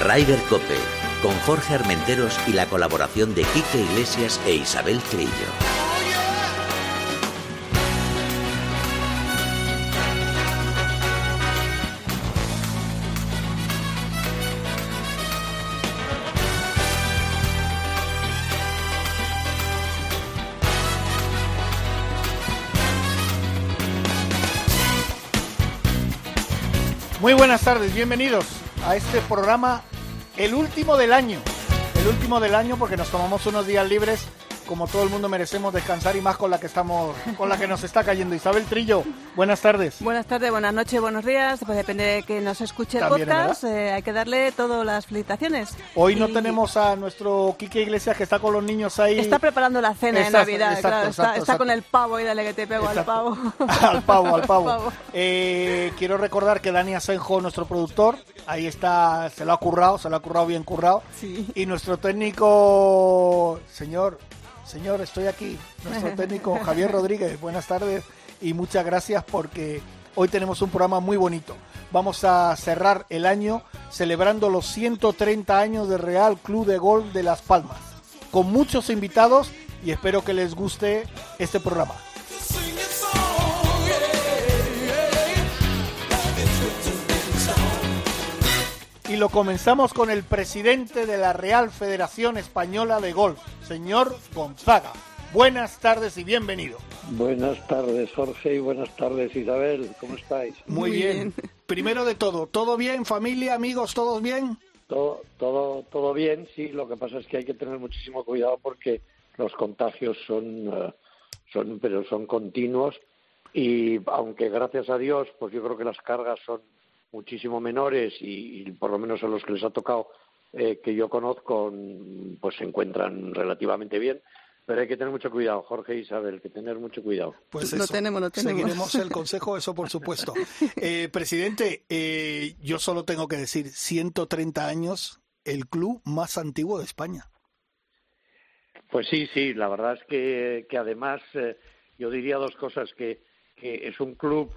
Rider Cope, con Jorge Armenteros y la colaboración de Quique Iglesias e Isabel Trillo. Muy buenas tardes, bienvenidos a este programa, el último del año. El último del año porque nos tomamos unos días libres como todo el mundo merecemos descansar y más con la que estamos, con la que nos está cayendo. Isabel Trillo, buenas tardes. Buenas tardes, buenas noches, buenos días. Pues depende de que nos escuche el podcast, eh, hay que darle todas las felicitaciones. Hoy no tenemos a nuestro Quique Iglesias que está con los niños ahí. Está preparando la cena de Navidad, claro, está, con el pavo y dale que te pego al pavo. al pavo, al pavo. Eh, quiero recordar que Dani Asenjo, nuestro productor, ahí está, se lo ha currado, se lo ha currado bien currado. Sí. Y nuestro técnico, señor Señor, estoy aquí, nuestro técnico Javier Rodríguez. Buenas tardes y muchas gracias porque hoy tenemos un programa muy bonito. Vamos a cerrar el año celebrando los 130 años de Real Club de Golf de Las Palmas, con muchos invitados y espero que les guste este programa. Y lo comenzamos con el presidente de la Real Federación Española de Golf, señor Gonzaga. Buenas tardes y bienvenido. Buenas tardes, Jorge, y buenas tardes, Isabel. ¿Cómo estáis? Muy, bien. Primero de todo, ¿todo bien? ¿Familia, amigos, todos bien? Todo, todo, todo bien, sí. Lo que pasa es que hay que tener muchísimo cuidado porque los contagios son, eh, son, pero son continuos y aunque gracias a Dios, pues yo creo que las cargas son muchísimo menores y, por lo menos a los que les ha tocado eh, que yo conozco, pues se encuentran relativamente bien. Pero hay que tener mucho cuidado, Jorge y Isabel, hay que tener mucho cuidado. Pues eso, tenemos, lo tenemos. Seguiremos el consejo, eso por supuesto. Eh, presidente, eh, yo solo tengo que decir, 130 años, el club más antiguo de España. Pues sí, sí, la verdad es que, que además yo diría dos cosas, que, que es un club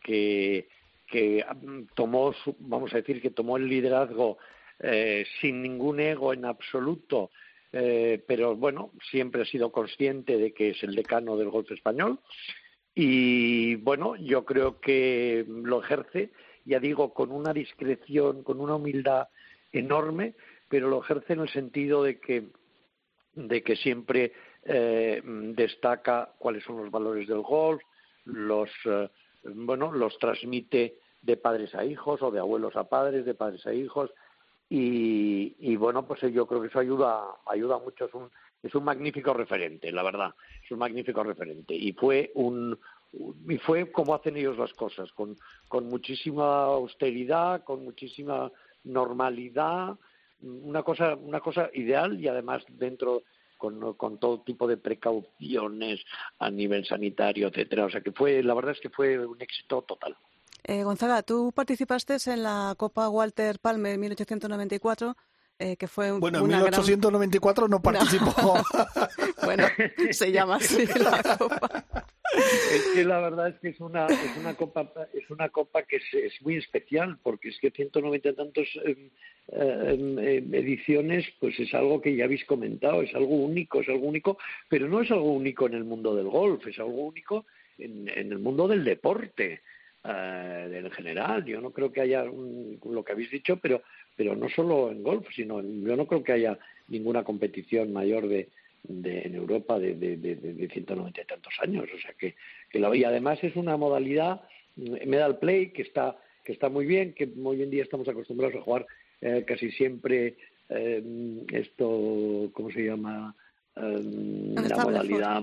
que que mm, tomó, vamos a decir, que tomó el liderazgo eh, sin ningún ego en absoluto, eh, pero bueno, siempre ha sido consciente de que es el decano del golf español. Y bueno, yo creo que lo ejerce, ya digo, con una discreción, con una humildad enorme, pero lo ejerce en el sentido de que, de que siempre eh, destaca cuáles son los valores del golf, los bueno, los transmite de padres a hijos o de abuelos a padres, de padres a hijos. Y, y bueno, pues yo creo que eso ayuda, ayuda mucho. Es un, es un magnífico referente, la verdad. Es un magnífico referente. Y fue un, y fue como hacen ellos las cosas, con, con muchísima austeridad, con muchísima normalidad, una cosa, una cosa ideal y además dentro con, con, todo tipo de precauciones a nivel sanitario, etcétera. O sea que fue, la verdad es que fue un éxito total. Eh, Gonzaga, tú participaste en la Copa Walter Palmer 1894 eh, que fue bueno, en 1894 no participó. bueno, se llama así la copa. Es que la verdad es que es una, es una copa es una copa que es, muy especial porque es que 190 y tantos em, ediciones pues es algo que ya habéis comentado es algo único es algo único pero no es algo único en el mundo del golf es algo único en, en el mundo del deporte eh, en general. Yo no creo que haya lo que habéis dicho, pero pero no solo en golf, sino yo no creo que haya ninguna competición mayor de, de en Europa de, de, de, 190 y tantos años. O sea que, que la, y además es una modalidad mm, medal play que está que está muy bien, que hoy en día estamos acostumbrados a jugar eh, casi siempre eh, esto, ¿cómo se llama? la modalidad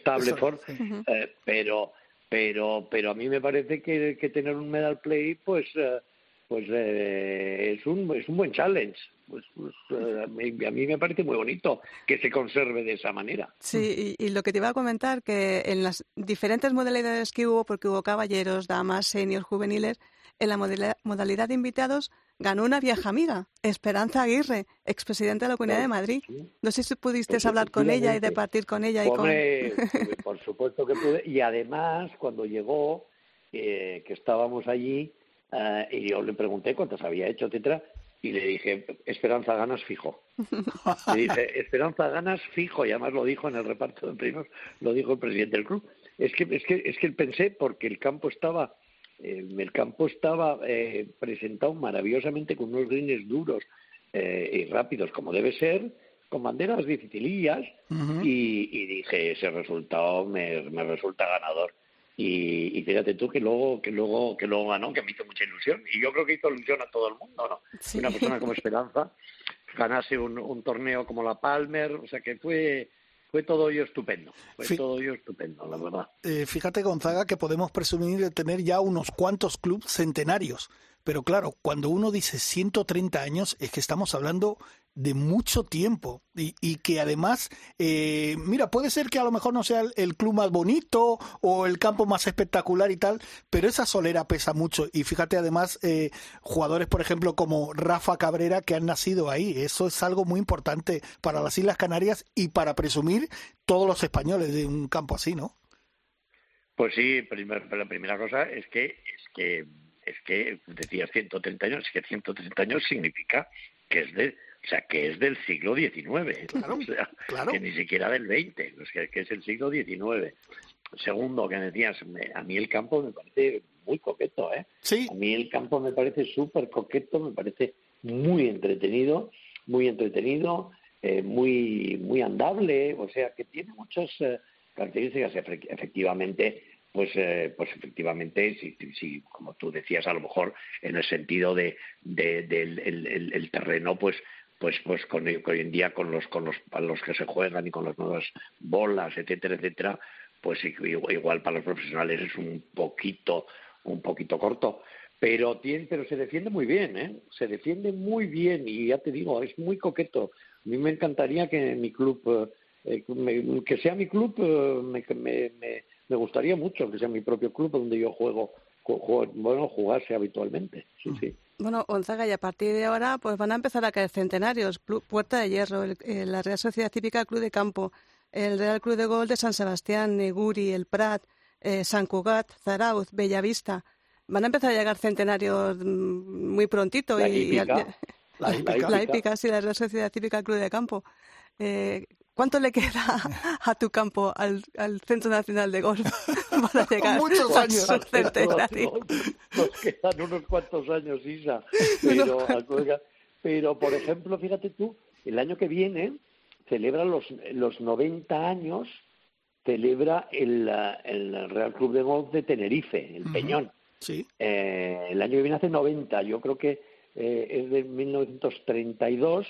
stable for, pero pero pero a mí me parece que, que tener un medal play pues eh, pues eh, es un es un buen challenge pues, pues eh, a mí me parece muy bonito que se conserve de esa manera sí y, lo que te iba a comentar que en las diferentes modalidades que hubo porque hubo caballeros damas seniors juveniles en la modalidad de invitados ganó una vieja amiga, Esperanza Aguirre, expresidenta de la Comunidad de Madrid. No sé si pudiste pues hablar con ella y departir con ella. y con... por supuesto que pude. Y además, cuando llegó, eh, que estábamos allí, eh, y yo le pregunté cuántas había hecho, etcétera, y le dije, Esperanza ganas fijo. Le dije, Esperanza ganas fijo, y además lo dijo en el reparto de premios, lo dijo el presidente del club. Es que, es que, es que pensé, porque el campo estaba, eh, el campo estaba eh, presentado maravillosamente con unos greens duros eh, y rápidos, como debe ser, con banderas dificilillas, y, y, dije, ese resultado me, me resulta ganador y, fíjate tú que luego que luego que luego ganó que me hizo mucha ilusión. Y yo creo que hizo ilusión a todo el mundo no una persona como Esperanza ganase un, un, torneo como la Palmer o sea que fue fue todo ello estupendo fue todo ello estupendo la verdad. Eh, fíjate Gonzaga que podemos presumir de tener ya unos cuantos clubes centenarios pero claro, cuando uno dice 130 años, es que estamos hablando de mucho tiempo. Y, que además, eh, mira, puede ser que a lo mejor no sea el, club más bonito o el campo más espectacular y tal, pero esa solera pesa mucho. Y fíjate además eh, jugadores, por ejemplo, como Rafa Cabrera que han nacido ahí, eso es algo muy importante para las Islas Canarias y para presumir todos los españoles de un campo así, ¿no? Pues sí, primer, la primera cosa es que es que es que decías 130 años, es que 130 años significa que es de, o sea, que es del siglo XIX, claro, o sea, que ni siquiera del XX, o sea, que es el siglo XIX. Segundo, que decías, a mí el campo me parece muy coqueto, ¿eh? Sí. A mí el campo me parece súper coqueto, me parece muy entretenido, muy entretenido, eh, muy muy andable, o sea, que tiene muchas eh, características. Efectivamente, pues, eh, pues efectivamente, si, si, como tú decías, a lo mejor en el sentido de, del el, terreno, pues pues pues con, hoy en día con los con los los que se juegan y con las nuevas bolas etcétera etcétera pues igual para los profesionales es un poquito un poquito corto. Pero tiene pero se defiende muy bien eh se defiende muy bien y ya te digo es muy coqueto. A mí me encantaría que mi club eh, que sea mi club eh, me, me me gustaría mucho que sea mi propio club donde yo juego, bueno, jugase habitualmente. Sí, sí. Bueno, Gonzaga, y a partir de ahora pues van a empezar a caer centenarios. Puerta de Hierro, la Real Sociedad Típica Club de Campo, el Real Club de Gol de San Sebastián, Neguri, El Prat, eh, San Cugat, Zarauz, Bellavista. Van a empezar a llegar centenarios mm, muy prontito. La y, hípica, la, hípica. sí, la Real Sociedad Típica Club de Campo. Eh, ¿Cuánto le queda a tu campo, al, al Centro Nacional de Golf, para llegar Muchos años. a Nos, quedan unos cuantos años, Isa. Pero, pero, por ejemplo, fíjate tú, el año que viene celebra los, los 90 años, celebra el, el Real Club de Golf de Tenerife, el Peñón. Sí. Eh, el año que viene hace 90, yo creo que eh, es de 1932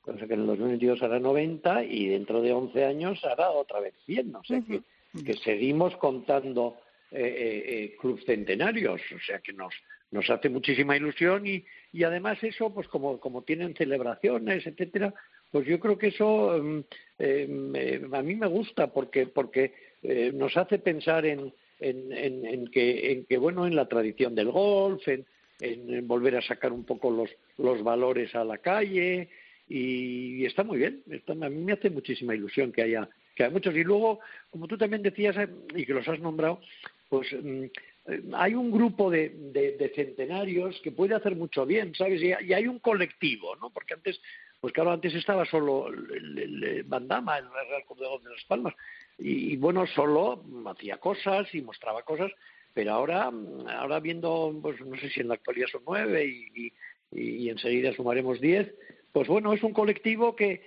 cosa que en el 2022 hará 90 y dentro de 11 años hará otra vez 100. O sea que, que, seguimos contando eh, eh, eh, clubes centenarios, o sea que nos, nos hace muchísima ilusión y, y además eso, pues como, como tienen celebraciones, etcétera, pues yo creo que eso mm, eh, a mí me gusta porque, porque eh, nos hace pensar en, en, en, en, que, en que, bueno, en la tradición del golf, en, en volver a sacar un poco los, los valores a la calle, y, está muy bien. a mí me hace muchísima ilusión que haya, que haya muchos. Y luego, como tú también decías eh, y que los has nombrado, pues mm, hay un grupo de, de, centenarios que puede hacer mucho bien, ¿sabes? Y, hay un colectivo, ¿no? Porque antes, pues claro, antes estaba solo el, Bandama, el Real Club de Las Palmas, y, bueno, solo hacía cosas y mostraba cosas, pero ahora, ahora viendo, pues no sé si en la actualidad son nueve y, y, y enseguida sumaremos diez, pues bueno, es un colectivo que,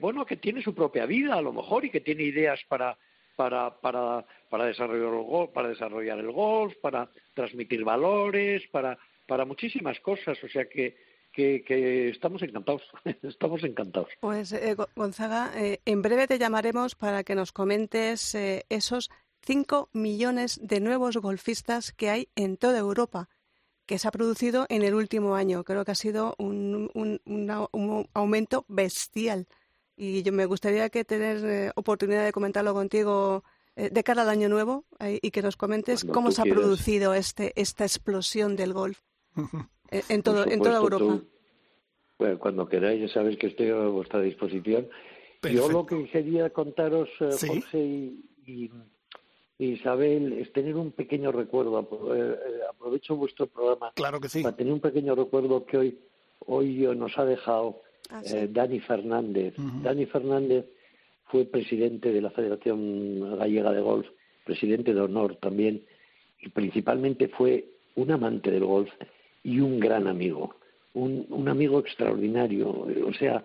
bueno, que tiene su propia vida a lo mejor y que tiene ideas para para, para, para desarrollar el golf, para transmitir valores, para, para muchísimas cosas, o sea que, que, estamos encantados, estamos encantados. Pues eh, Gonzaga, eh, en breve te llamaremos para que nos comentes eh, esos cinco millones de nuevos golfistas que hay en toda Europa que se ha producido en el último año. Creo que ha sido un, un, aumento bestial. Y yo me gustaría que tener eh, oportunidad de comentarlo contigo eh, de cara al año nuevo eh, y que nos comentes cómo se ha producido este, esta explosión del golf en, todo, en toda Europa. bueno, cuando queráis, ya sabéis que estoy a vuestra disposición. Yo lo que quería contaros, Jorge y Isabel, es tener un pequeño recuerdo. Eh, eh, aprovecho vuestro programa claro que sí. para tener un pequeño recuerdo que hoy hoy nos ha dejado Ah, eh, Dani Fernández. Dani Fernández fue presidente de la Federación Gallega de Golf, presidente de honor también, y principalmente fue un amante del golf y un gran amigo, un, un amigo extraordinario. O sea,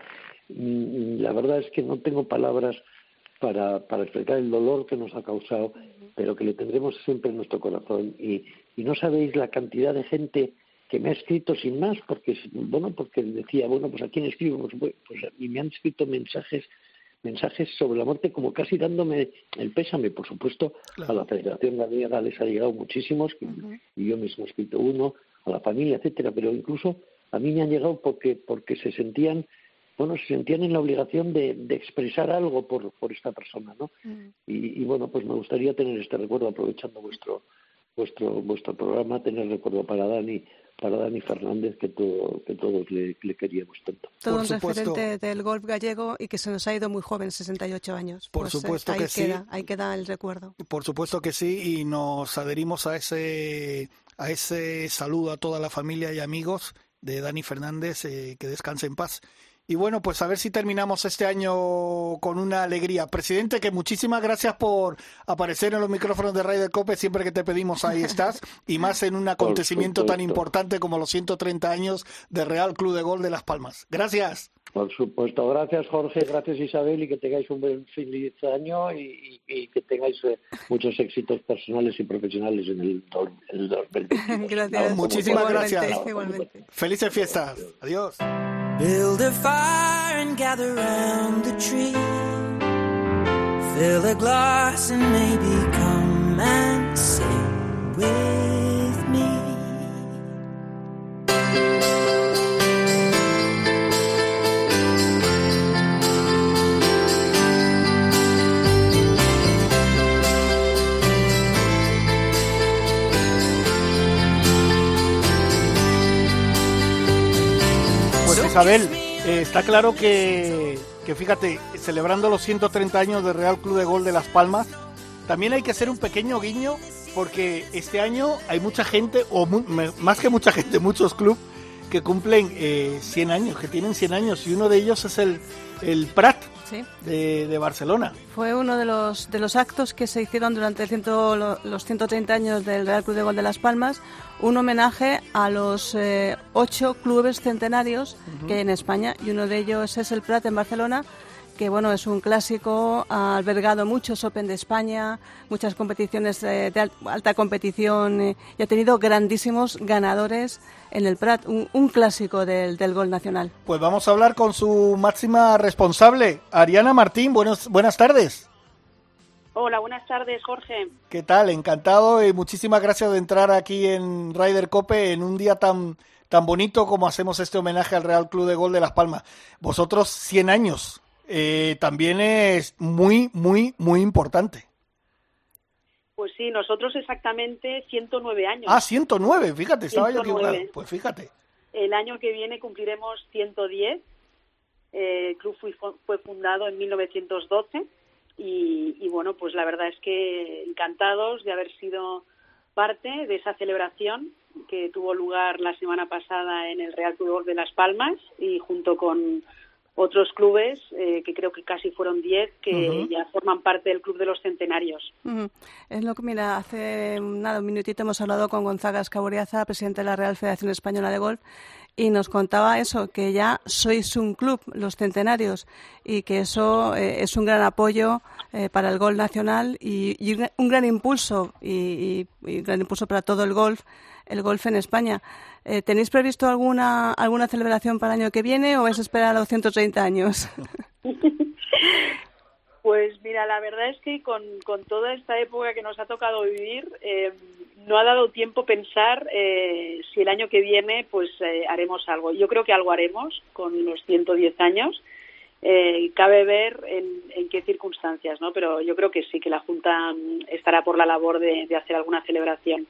mm, la verdad es que no tengo palabras para, para explicar el dolor que nos ha causado, pero que le tendremos siempre en nuestro corazón. Y, y no sabéis la cantidad de gente que me ha escrito sin más, porque bueno, porque decía, bueno, pues a quién escribo, pues, pues y me han escrito mensajes mensajes sobre la muerte como casi dándome el pésame, por supuesto, a la Federación Gallega les ha llegado muchísimos, y yo mismo he escrito uno, a la familia, etcétera, pero incluso a mí me han llegado porque, porque se sentían, bueno, se sentían en la obligación de, de expresar algo por, por esta persona, ¿no? y, y bueno, pues me gustaría tener este recuerdo aprovechando vuestro vuestro vuestro programa, tener recuerdo para Dani, para Dani Fernández, que, todo, que todos le, le queríamos tanto. Todo un referente del golf gallego y que se nos ha ido muy joven, 68 años. Por Pues, eh, supuesto ahí que sí. queda, Ahí queda el recuerdo. Por supuesto que sí, y nos adherimos a ese, a ese saludo a toda la familia y amigos de Dani Fernández, eh, que descanse en paz. Y bueno, pues a ver si terminamos este año con una alegría. Presidente, que muchísimas gracias por aparecer en los micrófonos de Raider Cope. Siempre que te pedimos, ahí estás. Y más en un acontecimiento tan importante como los 130 años de Real Club de Gol de Las Palmas. Gracias. Por supuesto, gracias Jorge, gracias Isabel y que tengáis un buen feliz año y, y- y que tengáis eh, muchos éxitos personales y profesionales en el, do- el 2022. Gracias. Muchísimas gracias. Igualmente. Felices fiestas. Adiós. Build a fire and gather round the tree. Fill a glass and maybe come and sing with me. Isabel, eh, está claro que, que fíjate, celebrando los 130 años de Real Club de Gol de Las Palmas, también hay que hacer un pequeño guiño porque este año hay mucha gente, o mu- más que mucha gente, muchos clubes que cumplen eh, 100 años, que tienen 100 años, y uno de ellos es el, el Prat Sí. de, de Barcelona. Fue uno de los, de los actos que se hicieron durante el ciento- lo- los 130 años del Real Club de Gol de Las Palmas, un homenaje a los eh, ocho clubes centenarios que hay en España y uno de ellos es el Prat en Barcelona, que bueno es un clásico, ha albergado muchos Open de España, muchas competiciones eh, de al- alta competición eh, y ha tenido grandísimos ganadores en el Prat, un, un clásico del, del gol nacional. Pues vamos a hablar con su máxima responsable, Ariana Martín. Buenos, buenas tardes. Hola, buenas tardes, Jorge. ¿Qué tal? Encantado y muchísimas gracias de entrar aquí en Ryder Cope en un día tan, tan bonito como hacemos este homenaje al Real Club de Gol de Las Palmas. Vosotros 100 años, eh, también es muy, muy, muy importante. Pues sí, nosotros exactamente 109 años. Ah, 109, fíjate, estaba yo 109. equivocado. Pues fíjate. El año que viene cumpliremos 110. Eh, el club fue, fundado en 1912 y, y bueno, pues la verdad es que encantados de haber sido parte de esa celebración que tuvo lugar la semana pasada en el Real Club de Las Palmas y junto con otros clubes, eh, que creo que casi fueron 10, que ya forman parte del Club de los Centenarios. Es lo que, mira, hace nada, un minutito hemos hablado con Gonzaga Escaboriaza, presidente de la Real Federación Española de Golf, y nos contaba eso, que ya sois un club, los centenarios, y que eso eh, es un gran apoyo eh, para el golf nacional y, y un, un gran impulso, y, y- y un gran impulso para todo el golf, el golf en España. Eh, ¿Tenéis previsto alguna, alguna celebración para el año que viene o a esperar a los 130 años? Pues mira, la verdad es que con, con toda esta época que nos ha tocado vivir, eh, no ha dado tiempo pensar eh, si el año que viene pues eh, haremos algo. Yo creo que algo haremos con los 110 años. Eh, cabe ver en, en qué circunstancias, ¿no? Pero yo creo que sí, que la Junta mm, estará por la labor de, de hacer alguna celebración.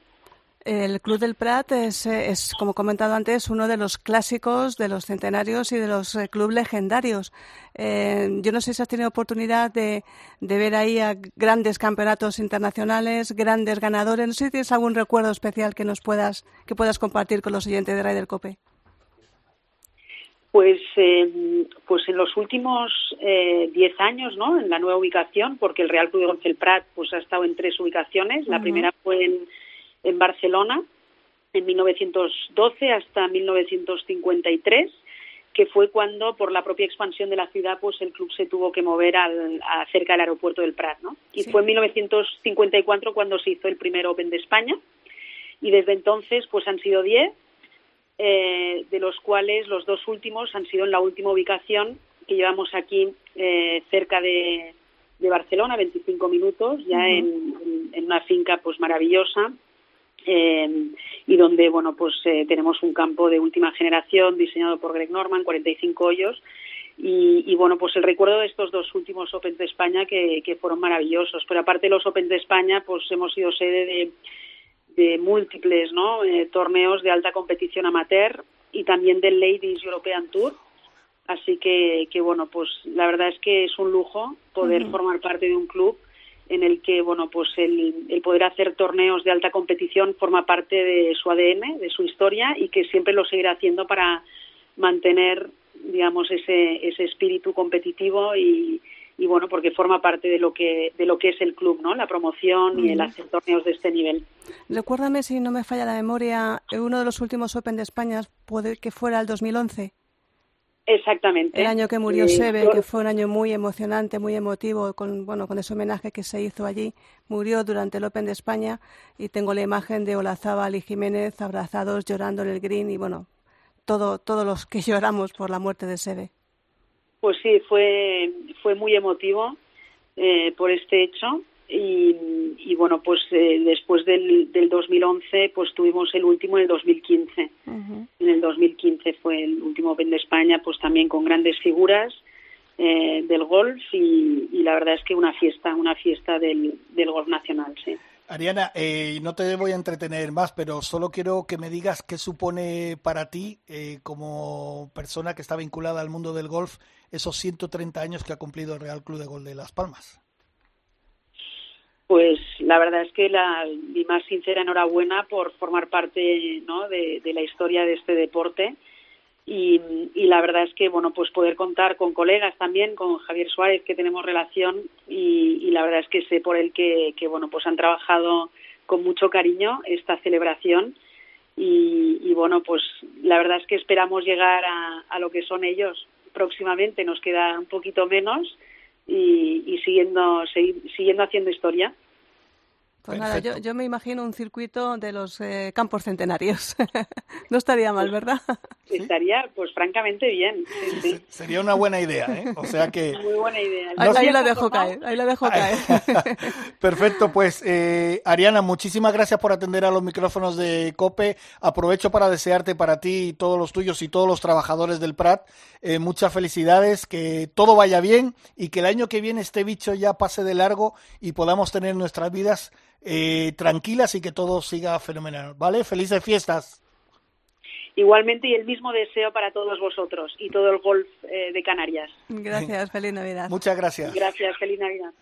El Club del Prat es, eh, es, como he comentado antes, uno de los clásicos de los centenarios y de los eh, clubes legendarios. Eh, yo no sé si has tenido oportunidad de, de ver ahí a grandes campeonatos internacionales, grandes ganadores. No sé si tienes algún recuerdo especial que nos puedas que puedas compartir con los oyentes de Ryder Cope. Pues, eh, pues en los últimos eh, 10 años, ¿no? En la nueva ubicación, porque el Real Club de Golf del Prat pues ha estado en tres ubicaciones. La primera fue en, en Barcelona en 1912 hasta 1953 que fue cuando por la propia expansión de la ciudad pues el club se tuvo que mover al, a cerca del aeropuerto del Prat, ¿no? Y Sí. fue en 1954 cuando se hizo el primer Open de España y desde entonces pues han sido 10 eh, de los cuales los dos últimos han sido en la última ubicación que llevamos aquí eh, cerca de, de Barcelona, 25 minutos, ya en- en una finca pues maravillosa eh, y donde bueno pues eh, tenemos un campo de última generación diseñado por Greg Norman, 45 hoyos y, y, bueno pues el recuerdo de estos dos últimos Opens de España que, que fueron maravillosos, pero aparte de los Opens de España pues hemos sido sede de de múltiples ¿no? Eh, torneos de alta competición amateur y también del Ladies European Tour. Así que, que bueno, pues la verdad es que es un lujo poder formar parte de un club en el que, bueno, pues el, el poder hacer torneos de alta competición forma parte de su ADN, de su historia y que siempre lo seguirá haciendo para mantener, digamos, ese, ese espíritu competitivo y, y bueno, porque forma parte de lo que de lo que es el club, ¿no? La promoción y el hacer torneos de este nivel. Recuérdame si no me falla la memoria, uno de los últimos Open de España puede que fuera el 2011, Exactamente. el año que murió Eh, Sebe, yo- que fue un año muy emocionante, muy emotivo, con bueno, con ese homenaje que se hizo allí. Murió durante el Open de España y tengo la imagen de Olazábal y Jiménez abrazados llorando en el green y bueno, todo todos los que lloramos por la muerte de Sebe. Pues sí, fue, fue muy emotivo eh, por este hecho y, y bueno, pues eh, después del, del 2011 pues tuvimos el último en el 2015. Ujú. En el 2015 fue el último Open de España, pues también con grandes figuras eh, del golf y, y la verdad es que una fiesta, una fiesta del, del golf nacional, sí. Ariana, eh, no te voy a entretener más, pero solo quiero que me digas qué supone para ti, eh, como persona que está vinculada al mundo del golf, esos 130 años que ha cumplido el Real Club de Golf de Las Palmas. Pues la verdad es que la, mi más sincera enhorabuena por formar parte ¿no? de, la historia de este deporte. Y, y la verdad es que bueno pues poder contar con colegas también con Javier Suárez que tenemos relación y, y la verdad es que sé por él que, que bueno pues han trabajado con mucho cariño esta celebración. Y, y bueno pues la verdad es que esperamos llegar a, a lo que son ellos próximamente. Nos queda un poquito menos y, y siguiendo segui- siguiendo haciendo historia Pues nada, yo, me imagino un circuito de los eh, campos centenarios. no estaría mal, ¿verdad? Sí. estaría pues francamente bien sí, sí. Sería una buena idea, ¿eh? O sea que... muy buena idea Ahí, ¿No ahí la dejo caer, ahí la dejo caer. Perfecto, pues eh, Ariana, muchísimas gracias por atender a los micrófonos de COPE. Aprovecho para desearte para ti y todos los tuyos y todos los trabajadores del Prat eh, muchas felicidades, que todo vaya bien y que el año que viene este bicho ya pase de largo y podamos tener nuestras vidas eh, tranquilas y que todo siga fenomenal, ¿vale? Felices fiestas. igualmente y el mismo deseo para todos vosotros y todo el golf eh, de Canarias Gracias, feliz Navidad. Muchas gracias. gracias feliz navidad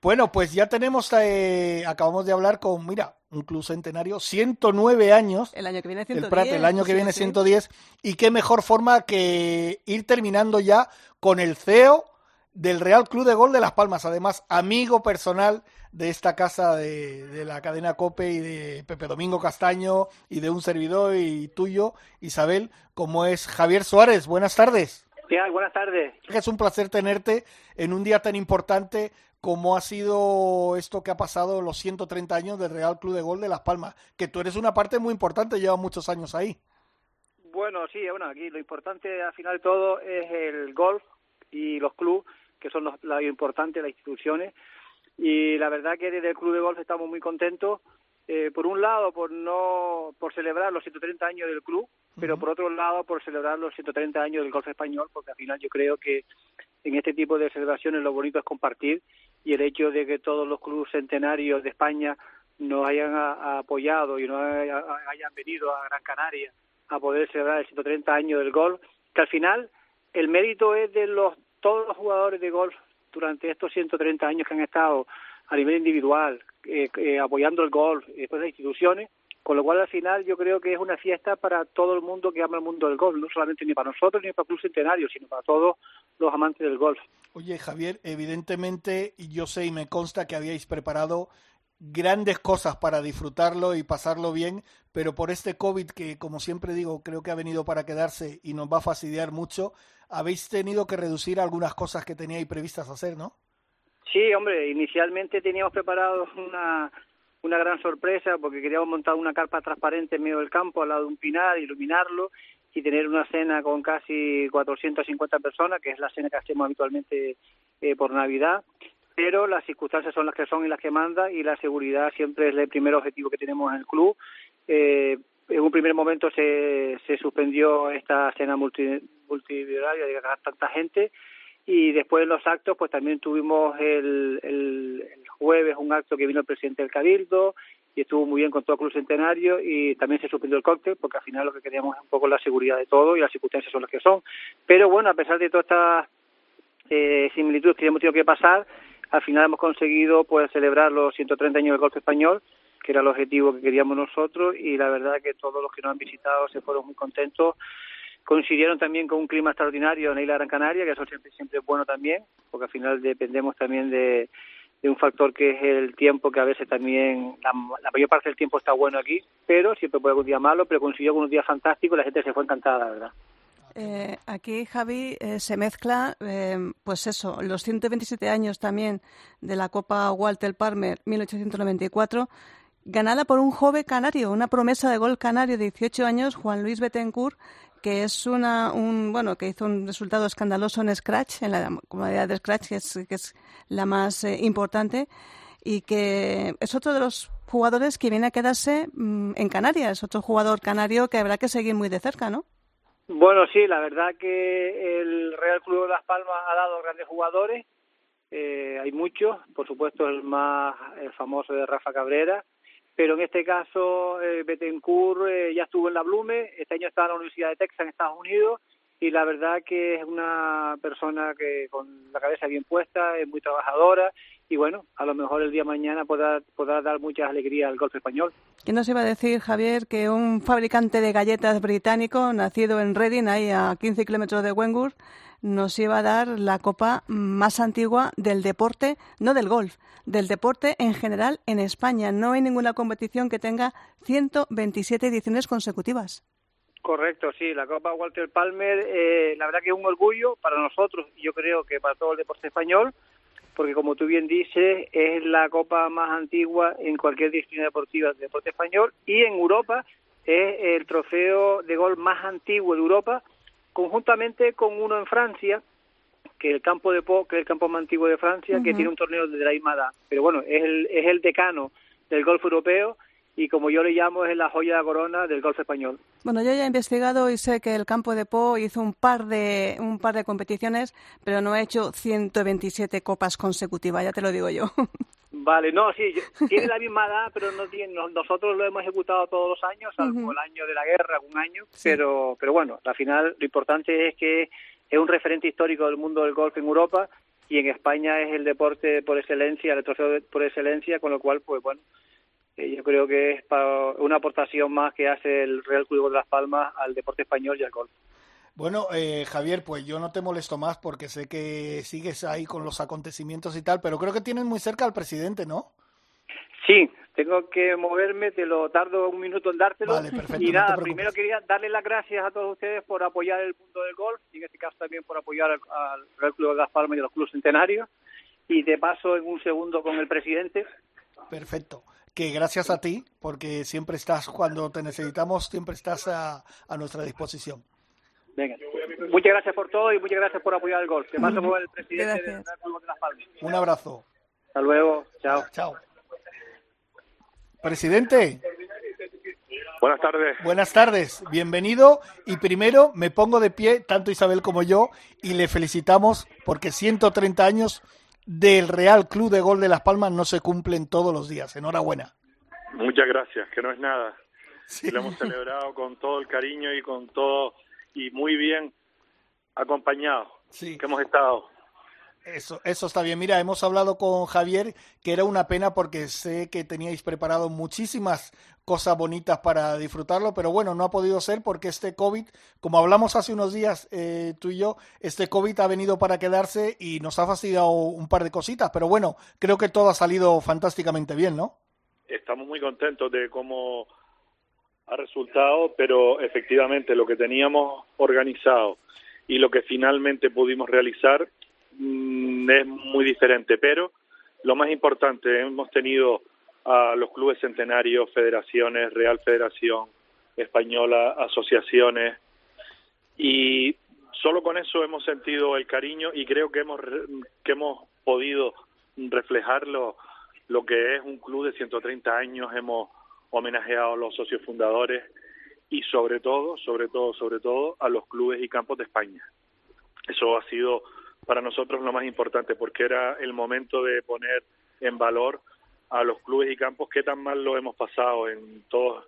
Bueno, pues ya tenemos, eh, acabamos de hablar con, mira, un club centenario, 109 años. El año que viene el 110. Prat, el año que sí, viene sí. 110. Y qué mejor forma que ir terminando ya con el CEO del Real Club de Gol de Las Palmas, además amigo personal de esta casa de, de la cadena Cope y de Pepe Domingo Castaño y de un servidor y tuyo, Isabel, como es Javier Suárez. Buenas tardes. Bien, buenas tardes. Es un placer tenerte en un día tan importante como ha sido esto que ha pasado los 130 años del Real Club de Gol de Las Palmas, que tú eres una parte muy importante, lleva muchos años ahí. Bueno, sí, bueno, aquí lo importante al final de todo es el golf y los clubes, que son los, lo importante, las instituciones. Y la verdad que desde el Club de Golf estamos muy contentos, eh, por un lado por no por celebrar los 130 años del club, pero por otro lado por celebrar los 130 años del golf español, porque al final yo creo que en este tipo de celebraciones lo bonito es compartir y el hecho de que todos los clubes centenarios de España nos hayan a- a apoyado y nos haya- a- hayan venido a Gran Canaria a poder celebrar el 130 años del golf, que al final el mérito es de los todos los jugadores de golf durante estos 130 años que han estado a nivel individual, eh, eh, apoyando el golf, y después las instituciones, Con lo cual, al final, yo creo que es una fiesta para todo el mundo que ama el mundo del golf, no solamente ni para nosotros ni para Club Centenario, sino para todos los amantes del golf. Oye, Javier, evidentemente yo sé y me consta que habíais preparado grandes cosas para disfrutarlo y pasarlo bien, pero por este COVID que, como siempre digo, creo que ha venido para quedarse y nos va a fastidiar mucho, habéis tenido que reducir algunas cosas que teníais previstas hacer, ¿no? Sí, hombre, inicialmente teníamos preparado una, una gran sorpresa porque queríamos montar una carpa transparente en medio del campo al lado de un pinar, iluminarlo y tener una cena con casi 450 personas, que es la cena que hacemos habitualmente eh, por Navidad. Pero las circunstancias son las que son y las que manda y la seguridad siempre es el primer objetivo que tenemos en el club. Eh, en un primer momento se, se suspendió esta cena multi, multidiaria de tanta gente y después de los actos pues también tuvimos el, el, el, jueves un acto que vino el presidente del Cabildo y estuvo muy bien con todo el Club Centenario y también se suspendió el cóctel porque al final lo que queríamos es un poco la seguridad de todo y las circunstancias son las que son. Pero bueno, a pesar de todas estas eh, similitudes que hemos tenido que pasar, al final hemos conseguido pues celebrar los 130 años del golf español que era el objetivo que queríamos nosotros y la verdad que todos los que nos han visitado se fueron muy contentos coincidieron también con un clima extraordinario en la isla Gran Canaria, que eso siempre, siempre es bueno también, porque al final dependemos también de, un factor que es el tiempo, que a veces también, la, la, mayor parte del tiempo está bueno aquí, pero siempre puede haber un día malo, pero coincidió con un día fantástico y la gente se fue encantada, la verdad. Eh, aquí, Javi, eh, se mezcla, eh, pues eso, los 127 años también de la Copa Walter Palmer 1894, ganada por un joven canario, una promesa de gol canario de 18 años, Juan Luis Betancourt, que es una, un, bueno, que hizo un resultado escandaloso en Scratch, en la comunidad de Scratch, que es, que es la más eh, importante, y que es otro de los jugadores que viene a quedarse mmm, en Canarias, otro jugador canario que habrá que seguir muy de cerca, ¿no? Bueno, sí, la verdad que el Real Club de Las Palmas ha dado grandes jugadores, eh, hay muchos, por supuesto el más el famoso de Rafa Cabrera, pero en este caso eh, Betancourt eh, ya estuvo en la Blume, este año está en la Universidad de Texas en Estados Unidos y la verdad que es una persona que con la cabeza bien puesta, es muy trabajadora y bueno, a lo mejor el día de mañana podrá, podrá dar mucha alegría al golf español. ¿Qué nos iba a decir, Javier, que un fabricante de galletas británico, nacido en Reading, ahí a 15 kilómetros de Wentworth, nos iba a dar la copa más antigua del deporte, no del golf, del deporte en general en España. No hay ninguna competición que tenga 127 ediciones consecutivas. Correcto, sí, la Copa Walter Palmer, eh, la verdad que es un orgullo para nosotros y yo creo que para todo el deporte español, porque como tú bien dices, es la copa más antigua en cualquier disciplina deportiva del deporte español y en Europa es el trofeo de gol más antiguo de Europa, conjuntamente con uno en Francia, que el campo de Po, que es el campo más antiguo de Francia, uh -huh. que tiene un torneo de la misma edad. Pero bueno, es el, es el decano del golf europeo y como yo le llamo es la joya de la corona del golf español. Bueno, yo ya he investigado y sé que el campo de Po hizo un par de un par de competiciones, pero no ha hecho 127 copas consecutivas, ya te lo digo yo. Vale, no, sí, tiene la misma edad, pero no tiene, nosotros lo hemos ejecutado todos los años, salvo uh -huh. el año de la guerra, algún año, sí. pero pero bueno, al final lo importante es que es un referente histórico del mundo del golf en Europa y en España es el deporte por excelencia, el trofeo por excelencia, con lo cual, pues bueno, eh, yo creo que es para una aportación más que hace el Real Club de Las Palmas al deporte español y al golf. Bueno, eh, Javier, pues yo no te molesto más porque sé que sigues ahí con los acontecimientos y tal, pero creo que tienes muy cerca al presidente, ¿no? Sí, tengo que moverme, te lo tardo un minuto en dártelo. Vale, perfecto, y nada, no primero quería darle las gracias a todos ustedes por apoyar el mundo del golf y en este caso también por apoyar al, al Real Club de Las Palmas y a los clubes centenarios. Y te paso en un segundo con el presidente. Perfecto que gracias a ti, porque siempre estás, cuando te necesitamos, siempre estás a, a, nuestra disposición. Venga, muchas gracias por todo y muchas gracias por apoyar el golf. Te paso con el presidente gracias. de Las Palmas. Un abrazo. Hasta luego, chao. Chao. Presidente. Buenas tardes. Buenas tardes, bienvenido. Y primero me pongo de pie, tanto Isabel como yo, y le felicitamos porque 130 años del Real Club de Gol de Las Palmas no se cumplen todos los días. Enhorabuena. Muchas gracias, que no es nada. Sí. Lo hemos celebrado con todo el cariño y con todo, y muy bien acompañado, sí. que hemos estado. Eso, eso está bien. Mira, hemos hablado con Javier que era una pena porque sé que teníais preparado muchísimas cosas bonitas para disfrutarlo, pero bueno, no ha podido ser porque este COVID, como hablamos hace unos días eh, tú y yo, este COVID ha venido para quedarse y nos ha fastidiado un par de cositas, pero bueno, creo que todo ha salido fantásticamente bien, ¿no? Estamos muy contentos de cómo ha resultado, pero efectivamente lo que teníamos organizado y lo que finalmente pudimos realizar mm, es muy diferente, pero lo más importante, hemos tenido a los clubes centenarios, federaciones, Real Federación Española, asociaciones y solo con eso hemos sentido el cariño y creo que hemos que hemos podido reflejarlo lo que es un club de 130 años, hemos homenajeado a los socios fundadores y sobre todo, sobre todo, sobre todo a los clubes y campos de España. Eso ha sido para nosotros lo más importante porque era el momento de poner en valor a los clubes y campos qué tan mal lo hemos pasado en todos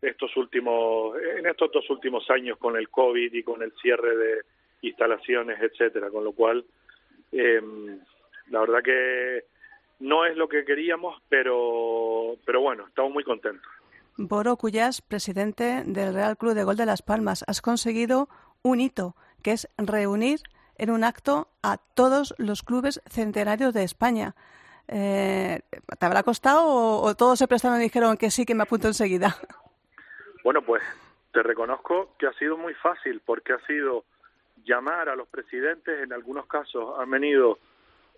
estos últimos en estos dos últimos años con el covid y con el cierre de instalaciones etcétera con lo cual eh, la verdad que no es lo que queríamos pero pero bueno estamos muy contentos Boro Cuyas, presidente del Real Club de Gol de Las Palmas, has conseguido un hito, que es reunir en un acto a todos los clubes centenarios de España. Eh, ¿Te habrá costado o, todos se prestaron y dijeron que sí, que me apunto enseguida? Bueno, pues te reconozco que ha sido muy fácil porque ha sido llamar a los presidentes, en algunos casos han venido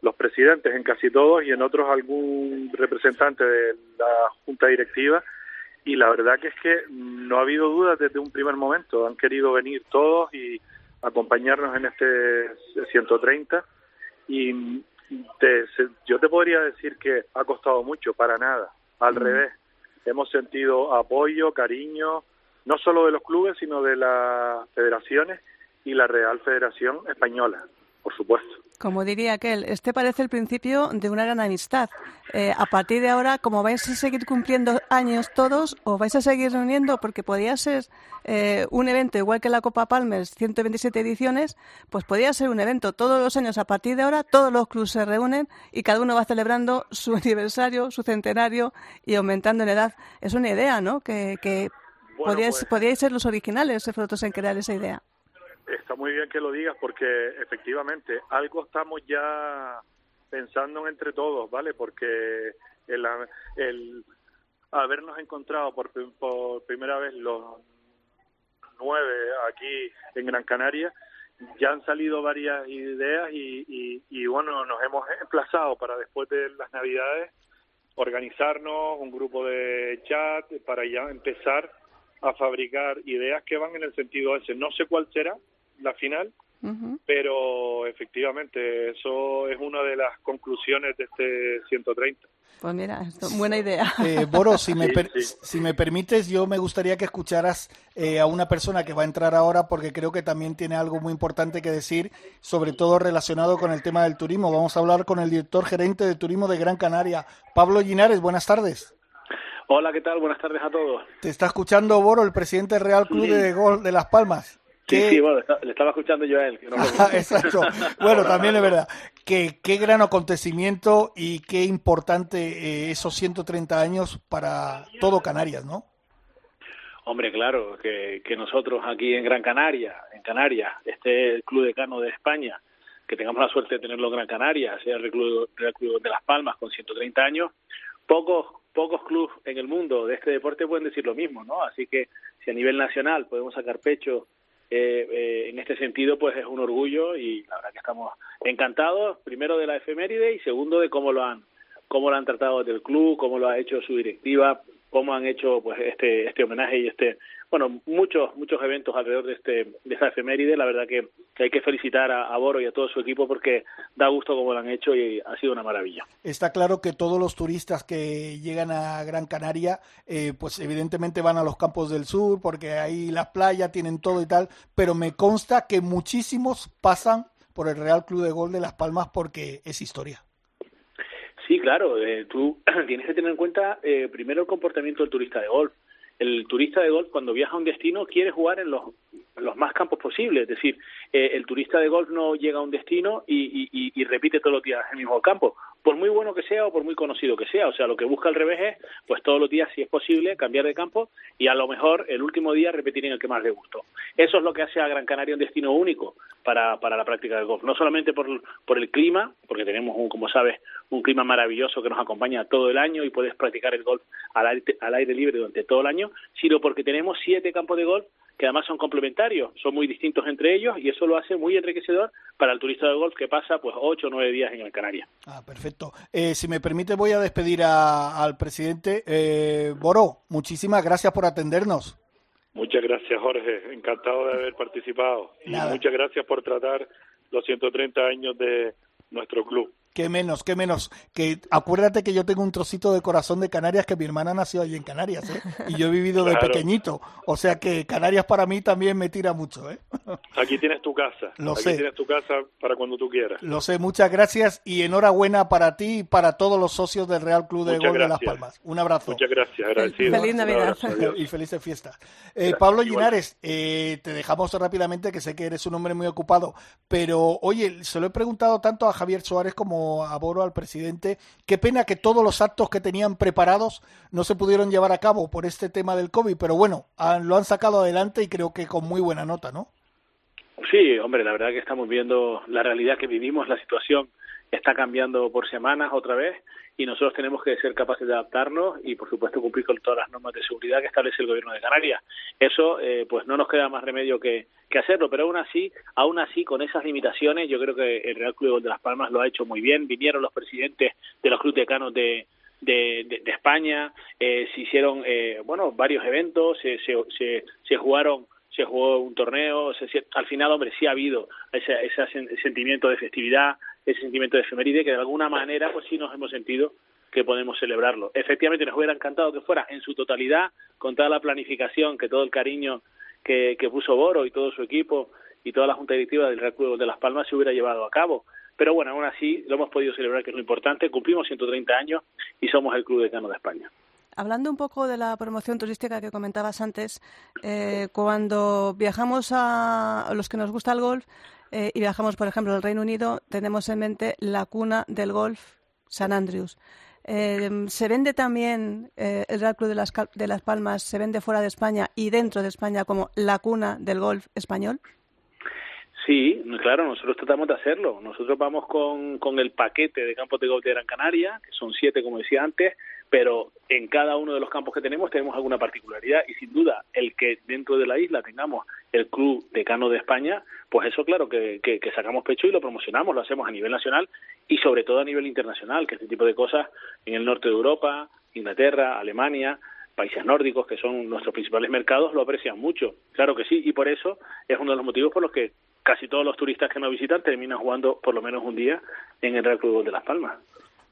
los presidentes en casi todos y en otros algún representante de la junta directiva. Y la verdad que es que no ha habido dudas desde un primer momento, han querido venir todos y acompañarnos en este 130 y yo te podría decir que ha costado mucho, para nada, al revés. Hemos sentido apoyo, cariño, no solo de los clubes, sino de las federaciones y la Real Federación Española, por supuesto. Como diría aquel, este parece el principio de una gran amistad. Eh, a partir de ahora, como vais a seguir cumpliendo años todos, o vais a seguir reuniendo, porque podría ser eh, un evento igual que la Copa Palmers, 127 ediciones, pues podría ser un evento todos los años. A partir de ahora, todos los clubes se reúnen y cada uno va celebrando su aniversario, su centenario y aumentando en edad. Es una idea, ¿no? Que, que podíais, pues ser los originales, vosotros, en crear esa idea. Está muy bien que lo digas porque efectivamente algo estamos ya pensando entre todos, ¿vale? Porque el, el habernos encontrado por, por primera vez los nueve aquí en Gran Canaria, ya han salido varias ideas y, y, y, bueno, nos hemos emplazado para después de las Navidades organizarnos un grupo de chat para ya empezar a fabricar ideas que van en el sentido ese. No sé cuál será, la final, pero efectivamente eso es una de las conclusiones de este 130. Pues mira, buena idea. Eh, Boro, si me, si me permites, yo me gustaría que escucharas eh, a una persona que va a entrar ahora porque creo que también tiene algo muy importante que decir, sobre todo relacionado con el tema del turismo. Vamos a hablar con el director gerente de turismo de Gran Canaria, Pablo Linares. Buenas tardes. Hola, ¿qué tal? Buenas tardes a todos. Te está escuchando Boro, el presidente del Real Club de Gol de Las Palmas. Sí, sí, bueno, le estaba escuchando yo a él. Exacto. Bueno, también es verdad. Que, qué gran acontecimiento y qué importante eh, esos 130 años para todo Canarias, ¿no? Hombre, claro, que, que nosotros aquí en Gran Canaria, en Canarias, este el Club de Cano de España, que tengamos la suerte de tenerlo en Gran Canaria, sea el Club, el Club de Las Palmas con 130 años, pocos pocos clubes en el mundo de este deporte pueden decir lo mismo, ¿no? Así que si a nivel nacional podemos sacar pecho eh, eh, en este sentido, pues es un orgullo y la verdad que estamos encantados, primero de la efeméride y segundo de cómo lo han cómo lo han tratado del club, cómo lo ha hecho su directiva, cómo han hecho pues este este homenaje y este bueno muchos muchos eventos alrededor de este de esta efeméride. La verdad que, hay que felicitar a, Boro y a todo su equipo porque da gusto cómo lo han hecho y ha sido una maravilla. Está claro que todos los turistas que llegan a Gran Canaria eh, pues evidentemente van a los campos del sur porque ahí las playas tienen todo y tal pero me consta que muchísimos pasan por el Real Club de Gol de Las Palmas porque es historia. Sí, claro, eh, tú tienes que tener en cuenta eh, primero el comportamiento del turista de golf el turista de golf cuando viaja a un destino quiere jugar en los, más campos posibles. Es decir, eh, el turista de golf no llega a un destino y, y, y, repite todos los días el mismo campo, por muy bueno que sea o por muy conocido que sea. O sea, lo que busca al revés es, pues todos los días, si es posible, cambiar de campo y a lo mejor el último día repetir en el que más le gustó. Eso es lo que hace a Gran Canaria un destino único para, para la práctica del golf. No solamente por, por el clima, porque tenemos, un, como sabes, un clima maravilloso que nos acompaña todo el año y puedes practicar el golf al aire, al aire libre durante todo el año, sino porque tenemos siete campos de golf que además son complementarios, son muy distintos entre ellos y eso lo hace muy enriquecedor para el turista de golf que pasa pues ocho o nueve días en el Canaria. Ah, perfecto. Eh, si me permite voy a despedir a, al presidente. Eh, Boro, muchísimas gracias por atendernos. Muchas gracias Jorge, encantado de haber participado y muchas gracias por tratar los 130 años de nuestro club. Qué menos, qué menos. Que acuérdate que yo tengo un trocito de corazón de Canarias que mi hermana nació allí en Canarias, ¿eh? Y yo he vivido de pequeñito. O sea que Canarias para mí también me tira mucho, ¿eh? Aquí tienes tu casa. Lo Aquí sé. tienes tu casa para cuando tú quieras. Lo sé, muchas gracias y enhorabuena para ti y para todos los socios del Real Club de Muchas Gol de Las. Palmas. Un abrazo. Muchas gracias, agradecido. Feliz Navidad. y felices fiestas. Eh, Pablo Linares, eh, te dejamos rápidamente, que sé que eres un hombre muy ocupado, pero oye, se lo he preguntado tanto a Javier Suárez como a Boro, al presidente, qué pena que todos los actos que tenían preparados no se pudieron llevar a cabo por este tema del COVID, pero bueno, han- lo han sacado adelante y creo que con muy buena nota, ¿no? Sí, hombre, la verdad que estamos viendo la realidad que vivimos, la situación está cambiando por semanas otra vez y nosotros tenemos que ser capaces de adaptarnos y, por supuesto, cumplir con todas las normas de seguridad que establece el Gobierno de Canarias. Eso, eh, pues, no nos queda más remedio que, que hacerlo, pero aún así, aún así, con esas limitaciones, yo creo que el Real Club de Las Palmas lo ha hecho muy bien. Vinieron los presidentes de los clubes decanos de, de, España, eh, se hicieron, eh, bueno, varios eventos, se, se, se, jugaron se jugó un torneo, se- al final, hombre, sí ha habido ese, ese sen- sentimiento de festividad, ese sentimiento de efeméride, que de alguna manera, pues sí nos hemos sentido que podemos celebrarlo. Efectivamente, nos hubiera encantado que fuera en su totalidad, con toda la planificación, que todo el cariño que, que puso Boro y todo su equipo y toda la Junta Directiva del Real Club de Las Palmas se hubiera llevado a cabo. Pero bueno, aún así lo hemos podido celebrar, que es lo importante. Cumplimos 130 años y somos el Club Decano de España. Hablando un poco de la promoción turística que comentabas antes, eh, cuando viajamos a, a los que nos gusta el golf eh, y viajamos, por ejemplo, al Reino Unido, tenemos en mente la cuna del golf, San Andrews. Eh, se vende también eh, el Real Club de las, de las Palmas, se vende fuera de España y dentro de España como la cuna del golf español. Sí, claro, nosotros tratamos de hacerlo. Nosotros vamos con, con el paquete de campos de golf de Gran Canaria, que son siete, como decía antes, pero en cada uno de los campos que tenemos tenemos alguna particularidad y sin duda el que dentro de la isla tengamos el Club Decano de España, pues eso claro que, que, sacamos pecho y lo promocionamos, lo hacemos a nivel nacional y sobre todo a nivel internacional, que este tipo de cosas en el norte de Europa, Inglaterra, Alemania, países nórdicos, que son nuestros principales mercados, lo aprecian mucho. Claro que sí, y por eso es uno de los motivos por los que casi todos los turistas que nos visitan terminan jugando por lo menos un día en el Real Club de Las Palmas.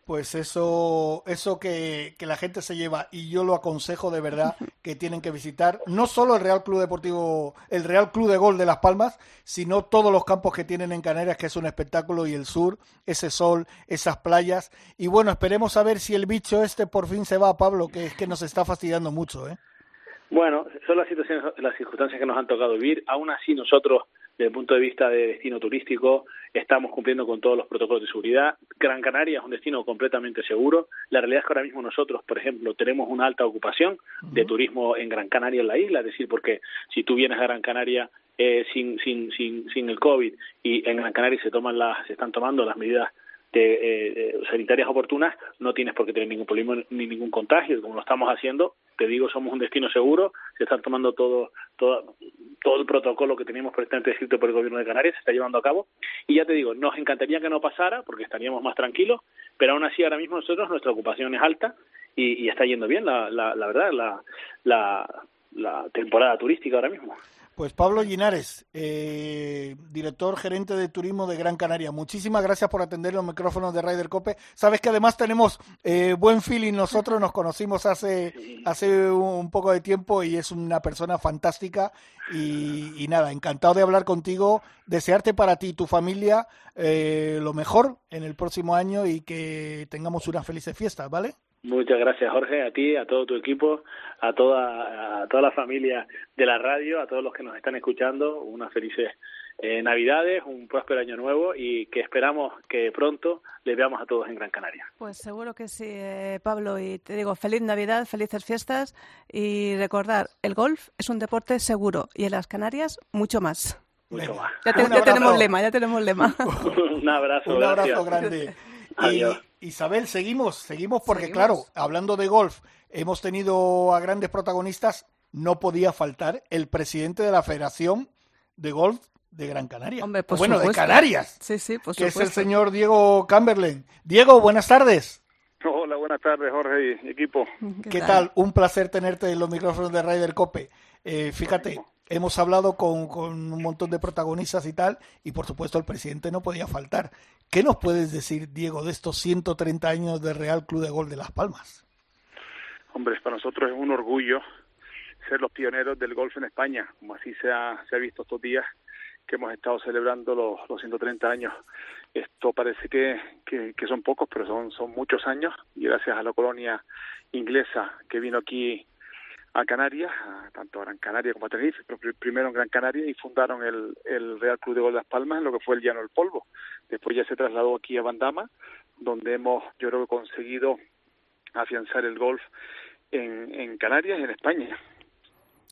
Pues eso, eso que, que la gente se lleva, y yo lo aconsejo de verdad, que tienen que visitar no solo el Real Club Deportivo, el Real Club de Gol de Las Palmas, sino todos los campos que tienen en Canarias, que es un espectáculo, y el sur, ese sol, esas playas. Y bueno, esperemos a ver si el bicho este por fin se va, Pablo, que es que nos está fastidiando mucho, ¿eh? Bueno, son las situaciones, las circunstancias que nos han tocado vivir. Aún así, nosotros, desde el punto de vista de destino turístico, estamos cumpliendo con todos los protocolos de seguridad. Gran Canaria es un destino completamente seguro. La realidad es que ahora mismo nosotros, por ejemplo, tenemos una alta ocupación de turismo en Gran Canaria, en la isla. Es decir, porque si tú vienes a Gran Canaria eh, sin, sin, sin, sin el COVID y en Gran Canaria se toman las, se están tomando las medidas eh, eh, sanitarias oportunas, no tienes por qué tener ningún problema ni ningún contagio. Como lo estamos haciendo, te digo, somos un destino seguro, se están tomando todo, todo, todo el protocolo que teníamos escrito por el gobierno de Canarias, se está llevando a cabo. Y ya te digo, nos encantaría que no pasara, porque estaríamos más tranquilos, pero aún así ahora mismo nosotros, nuestra ocupación es alta y, está yendo bien, la, la, la verdad, la, la temporada turística ahora mismo. Pues Pablo Linares, eh, director gerente de turismo de Gran Canaria. Muchísimas gracias por atender los micrófonos de Ryder Cope. Sabes que además tenemos eh, buen feeling nosotros, nos conocimos hace, hace un poco de tiempo y es una persona fantástica y, y nada, encantado de hablar contigo, desearte para ti y tu familia eh, lo mejor en el próximo año y que tengamos unas felices fiestas, ¿vale? Muchas gracias, Jorge, a ti, a todo tu equipo, a toda, a toda la familia de la radio, a todos los que nos están escuchando. Unas felices eh, Navidades, un próspero año nuevo y que esperamos que pronto les veamos a todos en Gran Canaria. Pues seguro que sí, eh, Pablo. Y te digo, feliz Navidad, felices fiestas y recordar, el golf es un deporte seguro y en las Canarias mucho más. Mucho más. Ya, te- tenemos lema, ya tenemos lema. un abrazo. Un abrazo gracias. grande. Y, Adiós. Isabel, seguimos, seguimos porque Seguimos. claro, hablando de golf, hemos tenido a grandes protagonistas, no podía faltar el presidente de la Federación de Golf de Gran Canaria. Hombre, por bueno, supuesto. de Canarias, Sí, sí, por que es el señor Diego Camberlen. Diego, buenas tardes. Hola, buenas tardes, Jorge y equipo. ¿Qué tal? Un placer tenerte en los micrófonos de Ryder Cope. Eh, fíjate, hemos hablado con, un montón de protagonistas y tal, y por supuesto el presidente no podía faltar. ¿Qué nos puedes decir, Diego, de estos 130 años del Real Club de Gol de Las Palmas? Hombre, para nosotros es un orgullo ser los pioneros del golf en España, como así se ha, se ha visto estos días que hemos estado celebrando los, los 130 años. Esto parece que, que, que son pocos, pero son, son muchos años y gracias a la colonia inglesa que vino aquí a Canarias, a- tanto a Gran Canaria como a Tenerife, primero en Gran Canaria y fundaron el, el Real Club de Gol de Las Palmas en lo que fue el Llano del Polvo. Después ya se trasladó aquí a Bandama, donde hemos, yo creo, conseguido afianzar el golf en, en Canarias y en España.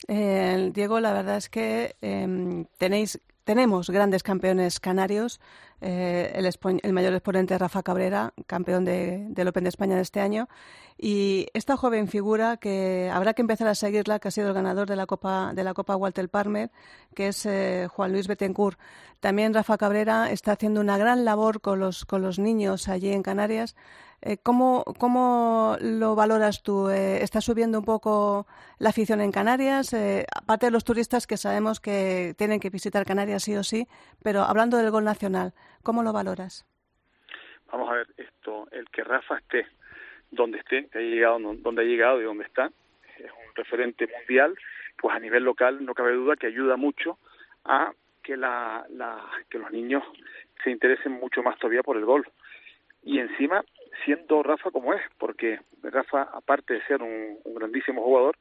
Eh, Diego, la verdad es que em, tenéis, tenemos grandes campeones canarios. Eh, el, mayor exponente Rafa Cabrera, campeón de- del Open de España de este año. Y esta joven figura que habrá que empezar a seguirla, que ha sido el ganador de la Copa, de la Copa Walter Palmer, que es eh, Juan Luis Betancourt. También Rafa Cabrera está haciendo una gran labor con los, con los niños allí en Canarias. Eh, ¿cómo, ¿Cómo lo valoras tú? Eh, ¿Está subiendo un poco la afición en Canarias? Aparte de los turistas que sabemos que tienen que visitar Canarias sí o sí, pero hablando del gol nacional, ¿cómo lo valoras? Vamos a ver, esto, el que Rafa esté donde esté, que haya llegado donde ha llegado y donde está, es un referente mundial, pues a nivel local no cabe duda que ayuda mucho a que, la, que los niños se interesen mucho más todavía por el golf. Y encima, siendo Rafa como es, porque Rafa, aparte de ser un, un grandísimo jugador,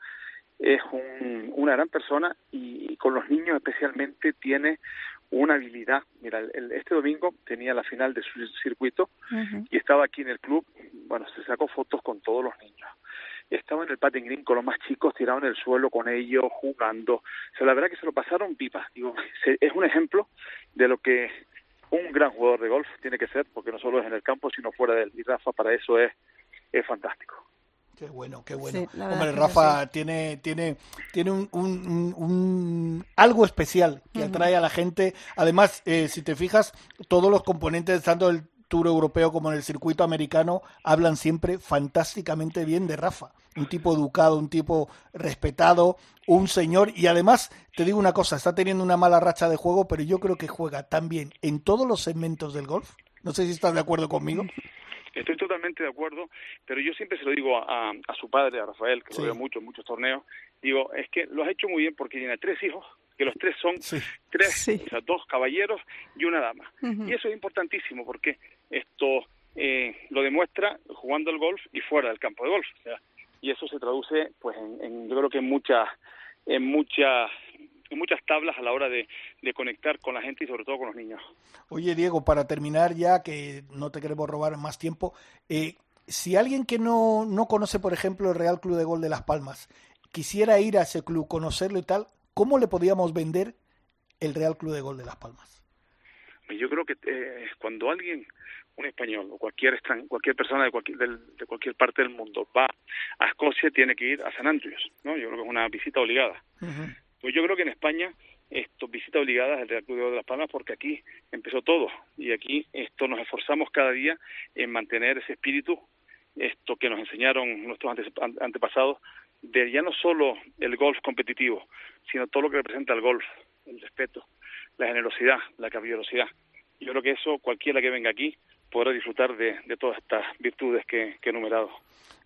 es un, una gran persona y con los niños especialmente tiene una habilidad. Mira, el- este domingo tenía la final de su circuito y estaba aquí en el club, bueno, se sacó fotos con todos los niños. Estaba en el patting green con los más chicos, tirados en el suelo con ellos, jugando. O sea, la verdad que se lo pasaron pipa. Digo, se- es un ejemplo de lo que un gran jugador de golf tiene que ser, porque no solo es en el campo, sino fuera de él. Y Rafa para eso es, es fantástico. Qué bueno, qué bueno. Sí, Hombre, Rafa tiene, tiene, tiene un, un- un- un- algo especial que atrae a la gente. Además, eh, si te fijas, todos los componentes, tanto del Tour Europeo como en el circuito americano, hablan siempre fantásticamente bien de Rafa. Un tipo educado, un tipo respetado, un señor. Y además, te digo una cosa, está teniendo una mala racha de juego, pero yo creo que juega tan bien en todos los segmentos del golf. No sé si estás de acuerdo conmigo. Estoy totalmente de acuerdo, pero yo siempre se lo digo a, a su padre, a Rafael, que Sí. lo veo mucho en muchos torneos, digo, es que lo has hecho muy bien porque tiene tres hijos, que los tres son Sí. tres, Sí. o sea, dos caballeros y una dama. Y eso es importantísimo porque esto eh, lo demuestra jugando el golf y fuera del campo de golf. O sea, y eso se traduce, pues, en, en- yo creo que en muchas, en muchas, muchas tablas a la hora de, de conectar con la gente y sobre todo con los niños. Oye, Diego, para terminar ya, que no te queremos robar más tiempo, eh, si alguien que no, no conoce, por ejemplo, el Real Club de Gol de Las Palmas, quisiera ir a ese club, conocerlo y tal, ¿cómo le podíamos vender el Real Club de Gol de Las Palmas? Yo creo que eh, cuando alguien, un español o cualquier cualquier persona de cualquier, del- de cualquier parte del mundo va a Escocia, tiene que ir a San Andrews, ¿no? Yo creo que es una visita obligada. Pues yo creo que en España esto visita obligada el Real Club de Las Palmas porque aquí empezó todo y aquí esto nos esforzamos cada día en mantener ese espíritu esto que nos enseñaron nuestros antepasados de ya no solo el golf competitivo sino todo lo que representa el golf el respeto la generosidad la caballerosidad. Yo creo que eso cualquiera que venga aquí podrá disfrutar de, de todas estas virtudes que, que he enumerado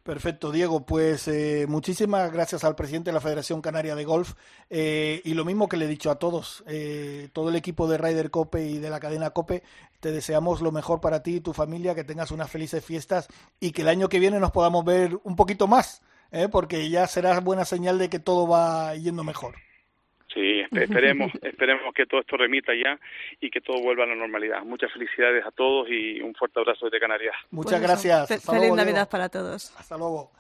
Perfecto, Diego. Pues eh, muchísimas gracias al presidente de la Federación Canaria de Golf eh, y lo mismo que le he dicho a todos, eh, todo el equipo de Ryder Cope y de la cadena Cope, te deseamos lo mejor para ti y tu familia, que tengas unas felices fiestas y que el año que viene nos podamos ver un poquito más, ¿eh? porque ya será buena señal de que todo va yendo mejor. Sí, esperemos, esperemos que todo esto remita ya y que todo vuelva a la normalidad. Muchas felicidades a todos y un fuerte abrazo desde Canarias. Muchas gracias. Hasta feliz luego, Navidad Diego. para todos. Hasta luego.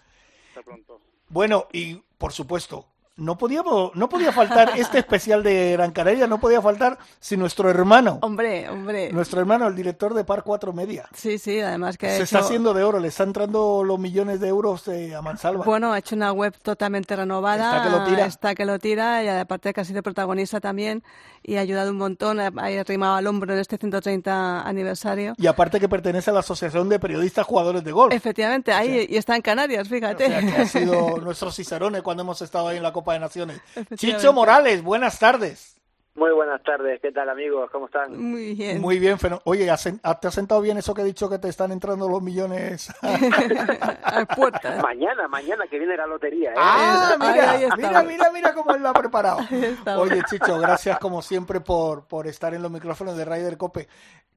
Hasta pronto. Bueno, y por supuesto, no podíamos, no podía faltar este especial de Gran Canaria, no podía faltar si nuestro hermano. Hombre, hombre. Nuestro hermano, el director de Par 4 Media. Sí, sí, además que. Se hecho... está haciendo de oro, le está entrando los millones de euros eh, a Mansalva. Bueno, ha hecho una web totalmente renovada. Está que lo tira. Está que lo tira y aparte que ha sido protagonista también y ha ayudado un montón, ha arrimado al hombro en este 130 aniversario. Y aparte que pertenece a la Asociación de Periodistas Jugadores de Golf. Efectivamente, ahí O sea, y está en Canarias, fíjate. O sea, que ha sido nuestro Cicerone cuando hemos estado ahí en la Copa de Naciones. Chicho Morales, buenas tardes. Muy buenas tardes, ¿qué tal amigos? ¿Cómo están? Muy bien. Muy bien, oye, ¿has- ¿te has sentado bien eso que he dicho que te están entrando los millones? a puertas. Mañana, mañana que viene la lotería. ¿eh? Ah, mira, ahí está. mira, mira, mira cómo él lo ha preparado. Oye, Chicho, gracias como siempre por, por estar en los micrófonos de Ryder Cope.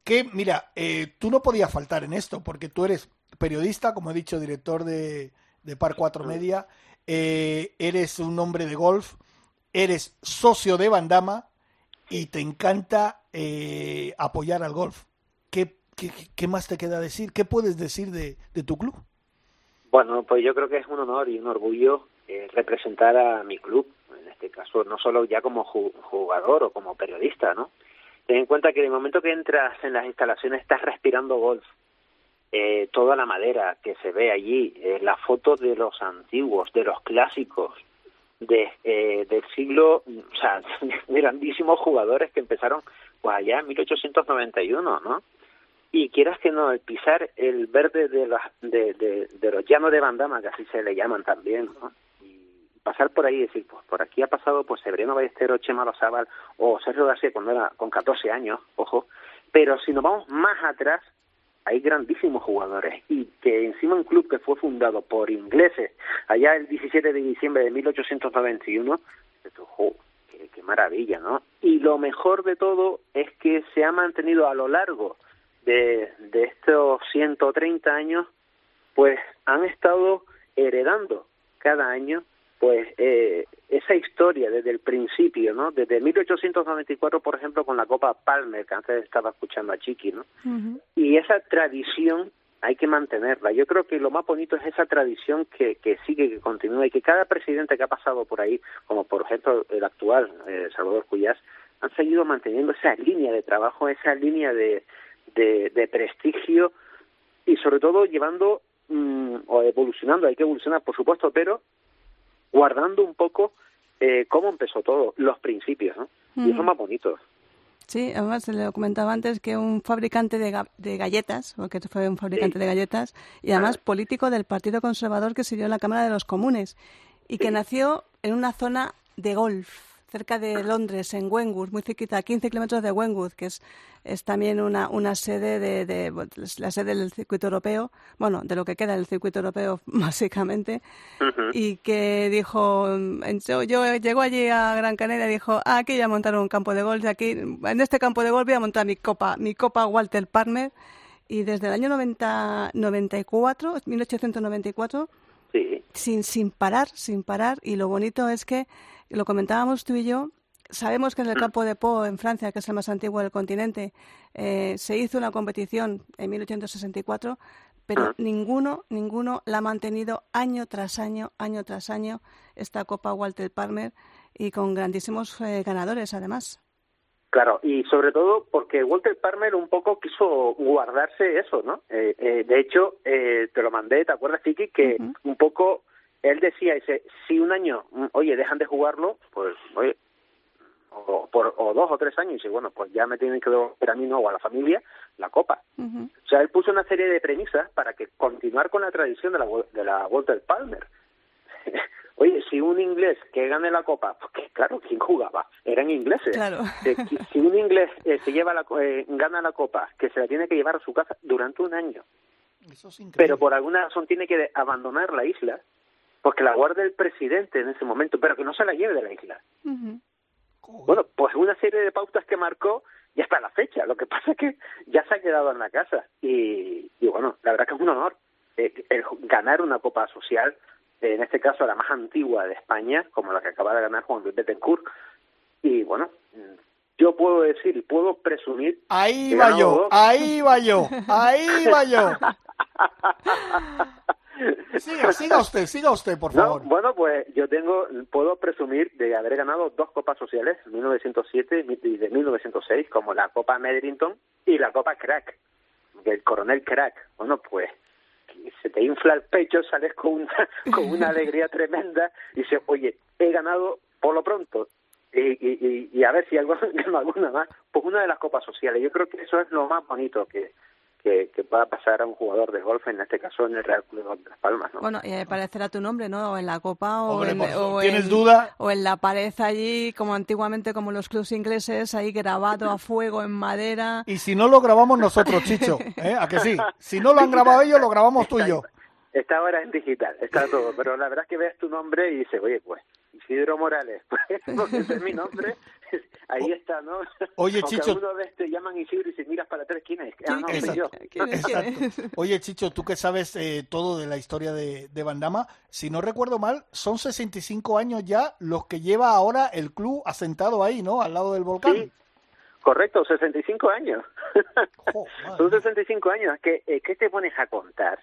Que, mira, eh, tú no podías faltar en esto, porque tú eres periodista, como he dicho, director de, de Par 4 Media, eh, eres un hombre de golf, eres socio de Bandama y te encanta eh, apoyar al golf. ¿Qué, más te queda decir? ¿Qué puedes decir de, de tu club? Bueno, pues yo creo que es un honor y un orgullo eh, representar a mi club, en este caso, no solo ya como ju- jugador o como periodista, ¿no? Ten en cuenta que el momento que entras en las instalaciones estás respirando golf. Eh, toda la madera que se ve allí, eh, las fotos de los antiguos, de los clásicos, de, eh, del siglo, o sea, grandísimos jugadores que empezaron pues allá en 1891, ¿no? y quieras que no, el pisar el verde de, las de, los llanos de Bandama, que así se le llaman también, ¿no? y pasar por ahí y decir, pues por aquí ha pasado pues Severino Ballesteros, Chema Lozábal o Sergio García cuando era con 14 años, ojo, pero si nos vamos más atrás, hay grandísimos jugadores y que encima un club que fue fundado por ingleses allá el 17 de diciembre de 1891, esto, jo, qué, qué maravilla, ¿no? Y lo mejor de todo es que se ha mantenido a lo largo de, de estos 130 años, pues han estado heredando cada año pues eh, esa historia desde el principio, ¿no? Desde 1894, por ejemplo, con la Copa Palmer, que antes estaba escuchando a Chiqui, ¿no? Y esa tradición hay que mantenerla. Yo creo que lo más bonito es esa tradición que, que sigue, que continúa y que cada presidente que ha pasado por ahí, como por ejemplo el actual, eh, Salvador Cuyás, han seguido manteniendo esa línea de trabajo, esa línea de, de, de prestigio y sobre todo llevando mm, o evolucionando, hay que evolucionar por supuesto, pero guardando un poco eh, cómo empezó todo, los principios, ¿no? Y eso es más bonito. Sí, además se le comentaba antes que un fabricante de, ga- de galletas, porque fue un fabricante Sí. de galletas, y además político del Partido Conservador que sirvió en la Cámara de los Comunes, y que nació en una zona de golf, cerca de Londres, en Wenwood, muy cerquita, a 15 kilómetros de Wenwood, que es, es también una, una sede de, de- la sede del circuito europeo, bueno, de lo que queda del circuito europeo, básicamente, y que dijo, yo, yo llegó allí a Gran Canaria y dijo, ah, aquí voy a montar un campo de golf, aquí, en este campo de golf voy a montar mi copa, mi copa Walter Palmer, y desde el año 90, 94, 1894, Sí. sin, sin parar, sin parar, y lo bonito es que, lo comentábamos tú y yo, sabemos que en el campo de Po, en Francia, que es el más antiguo del continente, eh, se hizo una competición en 1864, pero ninguno, ninguno la ha mantenido año tras año, año tras año, esta Copa Walter Palmer, y con grandísimos eh, ganadores, además. Claro, y sobre todo porque Walter Palmer un poco quiso guardarse eso, ¿no? Eh, eh, de hecho, eh, te lo mandé, ¿te acuerdas, Kiki? Que un poco él decía, dice, si un año, mm, oye, dejan de jugarlo, pues, oye, o, por, o dos o tres años, y bueno, pues ya me tienen que devolver a mí, ¿no? O a la familia, la copa. O sea, él puso una serie de premisas para que continuar con la tradición de la, de la Walter Palmer. Oye, si un inglés que gane la copa, pues que, claro, ¿quién jugaba? Eran ingleses. Claro. Eh, si- un inglés eh, se lleva la, eh, gana la copa, que se la tiene que llevar a su casa durante un año. Eso es increíble. pero por alguna razón tiene que abandonar la isla porque la guarda el presidente en ese momento, pero que no se la lleve de la isla. Bueno, pues una serie de pautas que marcó y hasta la fecha. Lo que pasa es que ya se ha quedado en la casa. Y, y bueno, la verdad que es un honor eh, el ganar una Copa Social, en este caso la más antigua de España, como la que acaba de ganar Juan Luis Betancourt. Y bueno, yo puedo decir y puedo presumir. Ahí va yo, dos. ahí va yo, ahí va yo. Siga, siga usted, siga usted, por No, favor. bueno, pues yo tengo, puedo presumir de haber ganado dos copas sociales, 1907 y de 1906, como la Copa Medrington y la Copa Crack, del coronel Crack. Bueno, pues se te infla el pecho, sales con una, con una alegría tremenda y dices, oye, he ganado por lo pronto. Y, y, y, a ver si algo, alguna más, pues una de las copas sociales. Yo creo que eso es lo más bonito que, que, que va a pasar a un jugador de golf, en este caso en el Real Club de de Las Palmas. ¿no? Bueno, y aparecerá tu nombre, ¿no? O en la copa o, Hombre, en, o ¿Tienes duda? o en la pared allí, como antiguamente, como los clubs ingleses, ahí grabado a fuego en madera. Y si no lo grabamos nosotros, Chicho, ¿eh? ¿A que sí? Si no lo han grabado ellos, lo grabamos tú y yo. Está ahora en digital, está todo, pero la verdad es que ves tu nombre y dices, oye, pues, Isidro Morales, pues, porque ese es mi nombre, ahí está, ¿no? Oye, Chicho. alguna vez te llaman Isidro y si miras para atrás, ¿quién es? Ah, no, soy yo. Exacto. Oye, Chicho, tú que sabes eh, todo de la historia de, de Bandama, si no recuerdo mal, son 65 años ya los que lleva ahora el club asentado ahí, ¿no? Al lado del volcán. Sí, correcto, 65 años. Son 65 años. ¿Qué, eh, ¿Qué te pones a contar?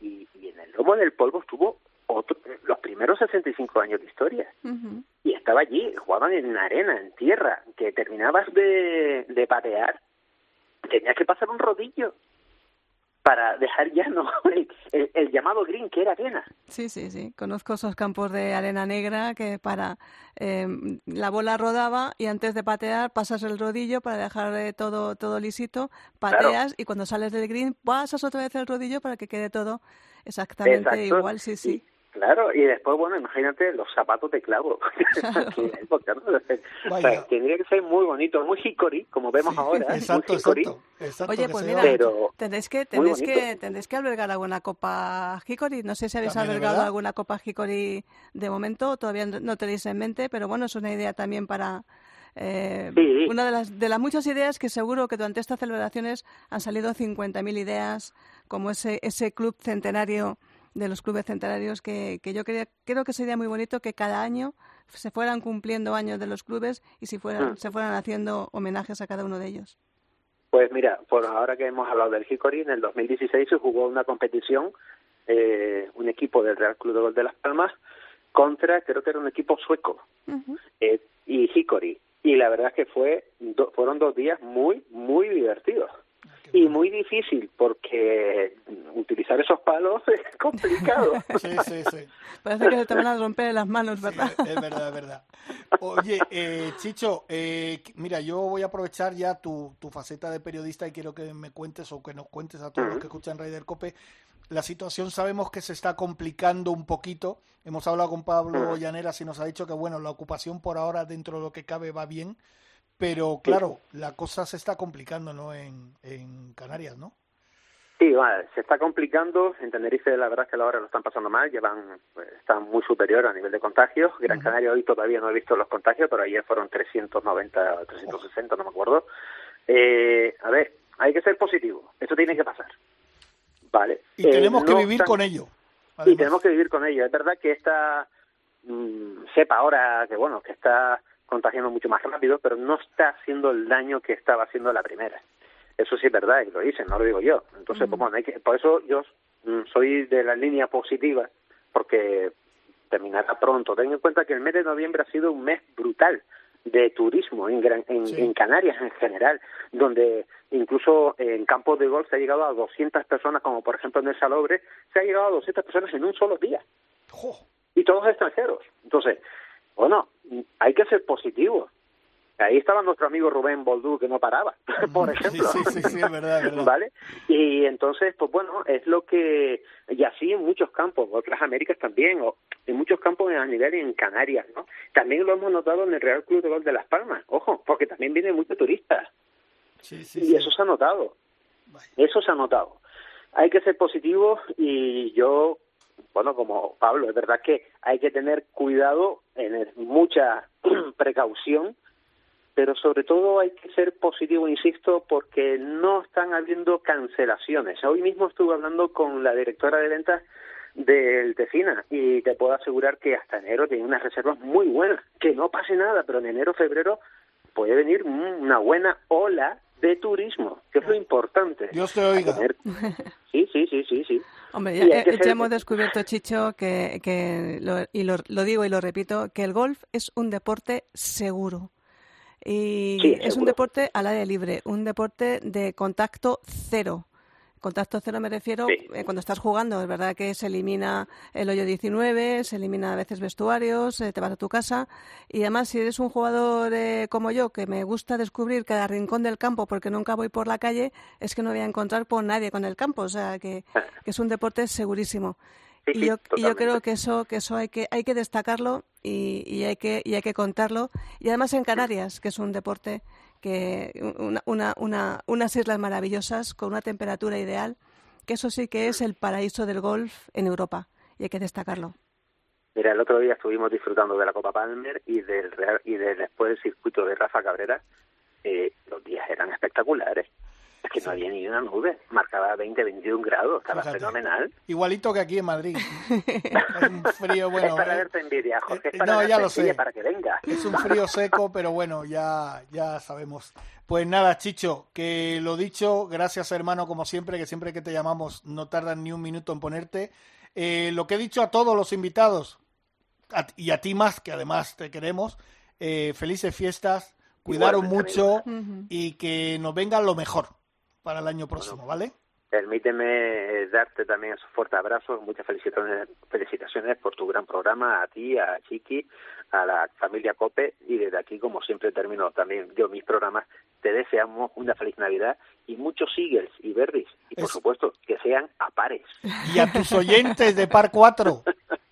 Y, y en el lomo del polvo estuvo otro, los primeros 65 años de historia. Y estaba allí, jugaban en arena, en tierra, que terminabas de, de patear, tenías que pasar un rodillo para dejar llano el, el, el llamado green, que era arena. Sí, sí, sí. Conozco esos campos de arena negra que para eh, la bola rodaba y antes de patear pasas el rodillo para dejar eh, todo todo lisito, pateas y cuando sales del green pasas otra vez el rodillo para que quede todo exactamente Exacto. igual, sí, sí. Claro, y después, bueno, imagínate los zapatos de clavo. Aquí, porque, ¿no? O sea, tendría que ser muy bonito, muy hickory, como vemos ahora. ¿eh? Exacto, muy hickory. exacto. exacto Oye, pues mira, Pero tendréis que muy tendréis que tendréis que albergar alguna copa Hickory. No sé si habéis También albergado verdad. alguna copa Hickory de momento, o todavía no no tenéis en mente, pero bueno, es una idea también para eh, Sí. una de las de las muchas ideas que seguro que durante estas celebraciones han salido 50.000 ideas, como ese ese club centenario de los clubes centenarios que, que yo quería, creo que sería muy bonito que cada año se fueran cumpliendo años de los clubes y si fueran, Mm. se fueran haciendo homenajes a cada uno de ellos. Pues mira, por ahora que hemos hablado del Hickory, en el 2016 se jugó una competición, eh, un equipo del Real Club de Gol de Las Palmas contra, creo que era un equipo sueco, eh, y Hickory. Y la verdad es que fue do- fueron dos días muy, muy divertidos. Y muy difícil porque utilizar esos palos es complicado. Sí, sí, sí. Parece que se te van a romper las manos, ¿verdad? Es verdad, es verdad. Oye, eh, Chicho, eh, mira, yo voy a aprovechar ya tu, tu faceta de periodista y quiero que me cuentes o que nos cuentes a todos los que escuchan Raider Cope. La situación sabemos que se está complicando un poquito. Hemos hablado con Pablo Llaneras y nos ha dicho que, bueno, la ocupación por ahora dentro de lo que cabe va bien, pero claro, la cosa se está complicando, ¿no? En, en Canarias, ¿no? Sí, va, se está complicando. En Tenerife, la verdad es que ahora lo están pasando mal. Llevan, pues, están muy superior a nivel de contagios. Gran Canaria hoy todavía no he visto los contagios, pero ayer fueron 390 o 360, no me acuerdo. Eh, a ver, hay que ser positivo. Esto tiene que pasar. Vale. Y Eh, tenemos que no vivir con ello. y tenemos que vivir con ello. Es verdad que esta mm, cepa ahora, que bueno, que está contagiando mucho más rápido, pero no está haciendo el daño que estaba haciendo la primera. Eso sí es verdad, y lo dicen, no lo digo yo. Entonces, pues, bueno, hay que, por eso yo mm, soy de la línea positiva, porque terminará pronto. Ten en cuenta que el mes de noviembre ha sido un mes brutal de turismo en, Gran- en, en Canarias en general, donde incluso en campos de golf se ha llegado a 200 personas, como por ejemplo en el Salobre, se ha llegado a 200 personas en un solo día. Y todos extranjeros. Entonces, bueno, hay que ser positivos. Ahí estaba nuestro amigo Rubén Boldú, que no paraba, por ejemplo. Sí, sí, sí, es verdad, es verdad. ¿Vale? Y entonces, pues bueno, es lo que, y así en muchos campos, otras Américas también, o en muchos campos a nivel en Canarias, ¿no? También lo hemos notado en el Real Club de Gol de Las Palmas, ojo, porque también vienen muchos turistas. Sí, sí, y eso se ha notado. Eso se ha notado. Hay que ser positivo y yo, bueno, como Pablo, es verdad que hay que tener cuidado, en mucha precaución, pero sobre todo hay que ser positivo, insisto, porque no están habiendo cancelaciones. Hoy mismo estuve hablando con la directora de ventas del Tefina y te puedo asegurar que hasta enero tiene unas reservas muy buenas. Que no pase nada, pero en enero, febrero puede venir una buena ola de turismo, que es lo importante. Dios te oiga. Sí, sí, sí, sí, sí. Hombre, ya, eh, ya hemos descubierto, Chicho, que, que lo, y lo, lo, digo y lo repito, que el golf es un deporte seguro. Y es un deporte al aire libre, un deporte de contacto cero. Contacto cero me refiero eh, cuando estás jugando, es verdad que se elimina el hoyo 19, se elimina a veces vestuarios, eh, te vas a tu casa. Y además si eres un jugador eh, como yo que me gusta descubrir cada rincón del campo porque nunca voy por la calle, es que no voy a encontrar por nadie con el campo, o sea que, que es un deporte segurísimo y, yo, yo, creo que eso que eso hay que hay que destacarlo y, y, hay que y hay que contarlo y además en Canarias que es un deporte que una, una, una, unas islas maravillosas con una temperatura ideal que eso sí que es el paraíso del golf en Europa y hay que destacarlo Mira, el otro día estuvimos disfrutando de la Copa Palmer y del Real, y de, después del circuito de Rafa Cabrera. Eh, los días eran espectaculares. Es que no había ni una nube, marcaba 20, 21 grados, estaba fenomenal. Igualito que aquí en Madrid. un frío, bueno. Es para eh, verte envidia, Jorge, es para no, ya lo sé. para que venga. Es un frío seco, pero bueno, ya, ya sabemos. Pues nada, Chicho, que lo dicho, gracias hermano, como siempre, que siempre que te llamamos no tardan ni un minuto en ponerte. Eh, lo que he dicho a todos los invitados, a, y a ti más, que además te queremos, eh, felices fiestas, cuidaros mucho y que nos venga lo mejor para el año próximo, ¿vale? Permíteme darte también esos fuertes abrazos, muchas felicitaciones, felicitaciones por tu gran programa, a ti, a Chiqui, a la familia Cope y desde aquí, como siempre termino también yo mis programas, te deseamos una feliz Navidad y muchos Eagles y Berries y por supuesto que sean a pares. Y a tus oyentes de Par 4,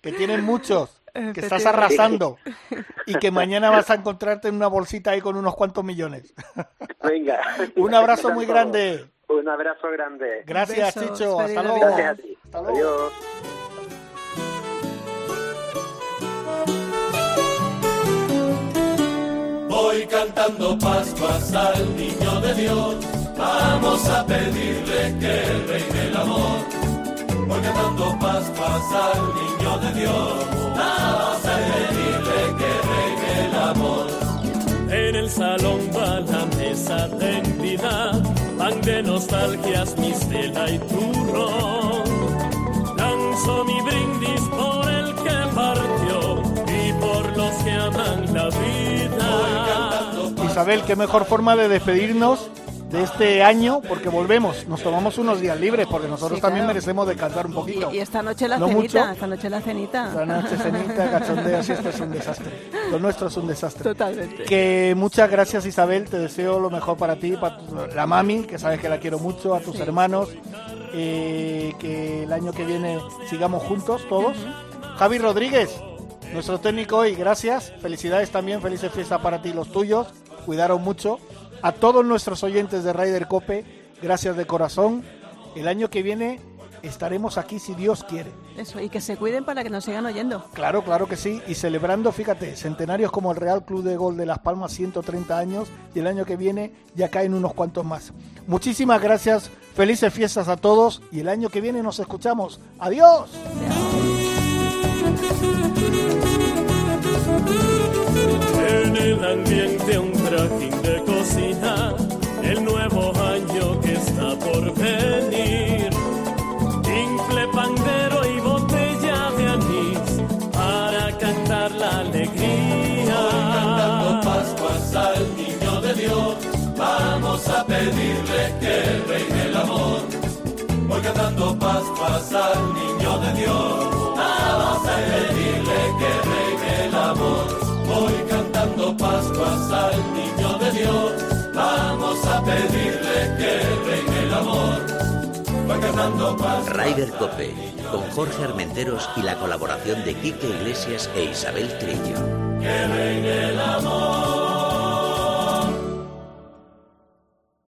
que tienen muchos, que estás arrasando y que mañana vas a encontrarte en una bolsita ahí con unos cuantos millones. Venga. Un abrazo muy grande. Un abrazo grande. Gracias, Besos, Chicho. feliz Hasta luego. Gracias a ti. Hasta luego. Adiós. Voy cantando Pascuas al niño de Dios. Vamos a pedirle que reine el amor. Voy cantando Pascuas al niño de Dios. Vamos a pedirle que reine el amor. En el salón va la mesa tendida, pan de nostalgias, mistela y turrón. Lanzo mi brindis por el que partió y por los que aman la vida. Isabel, qué mejor forma de despedirnos de este año, porque volvemos, nos tomamos unos días libres, porque nosotros Sí, también claro. merecemos descansar un poquito. y esta noche la No cenita mucho. esta noche la cenita La noche cenita, cachondeos, y esto es un desastre. Lo nuestro es un desastre. totalmente Que muchas gracias Isabel, te deseo lo mejor para ti, para tu- la mami, que sabes que la quiero mucho, a tus hermanos, eh, que el año que viene sigamos juntos todos. Javi Rodríguez, nuestro técnico hoy, gracias, felicidades también, felices fiestas para ti y los tuyos, cuidaron mucho. A todos nuestros oyentes de Ryder Cope, gracias de corazón. El año que viene estaremos aquí si Dios quiere. eso y que se cuiden para que nos sigan oyendo Claro, claro que sí. Y celebrando, fíjate, centenarios como el Real Club de Gol de Las Palmas, 130 años, y el año que viene ya caen unos cuantos más. Muchísimas gracias, felices fiestas a todos, y el año que viene nos escuchamos. ¡Adiós! En el ambiente un trajín de cocina, el nuevo año que está por venir. Infle pandero y botella de anís para cantar la alegría. Cantando Pascuas al niño de Dios. Vamos a pedirle que reine el amor. Voy cantando Pascuas al niño de Dios. Vamos a pedirle que reine el amor. Pascuas al niño de Dios. Vamos a pedirle que reine el amor. Voy cantando Pascuas. Ryder Cope, con Jorge Armenteros y la colaboración de Quique Iglesias e Isabel Trillo. Que reine el amor.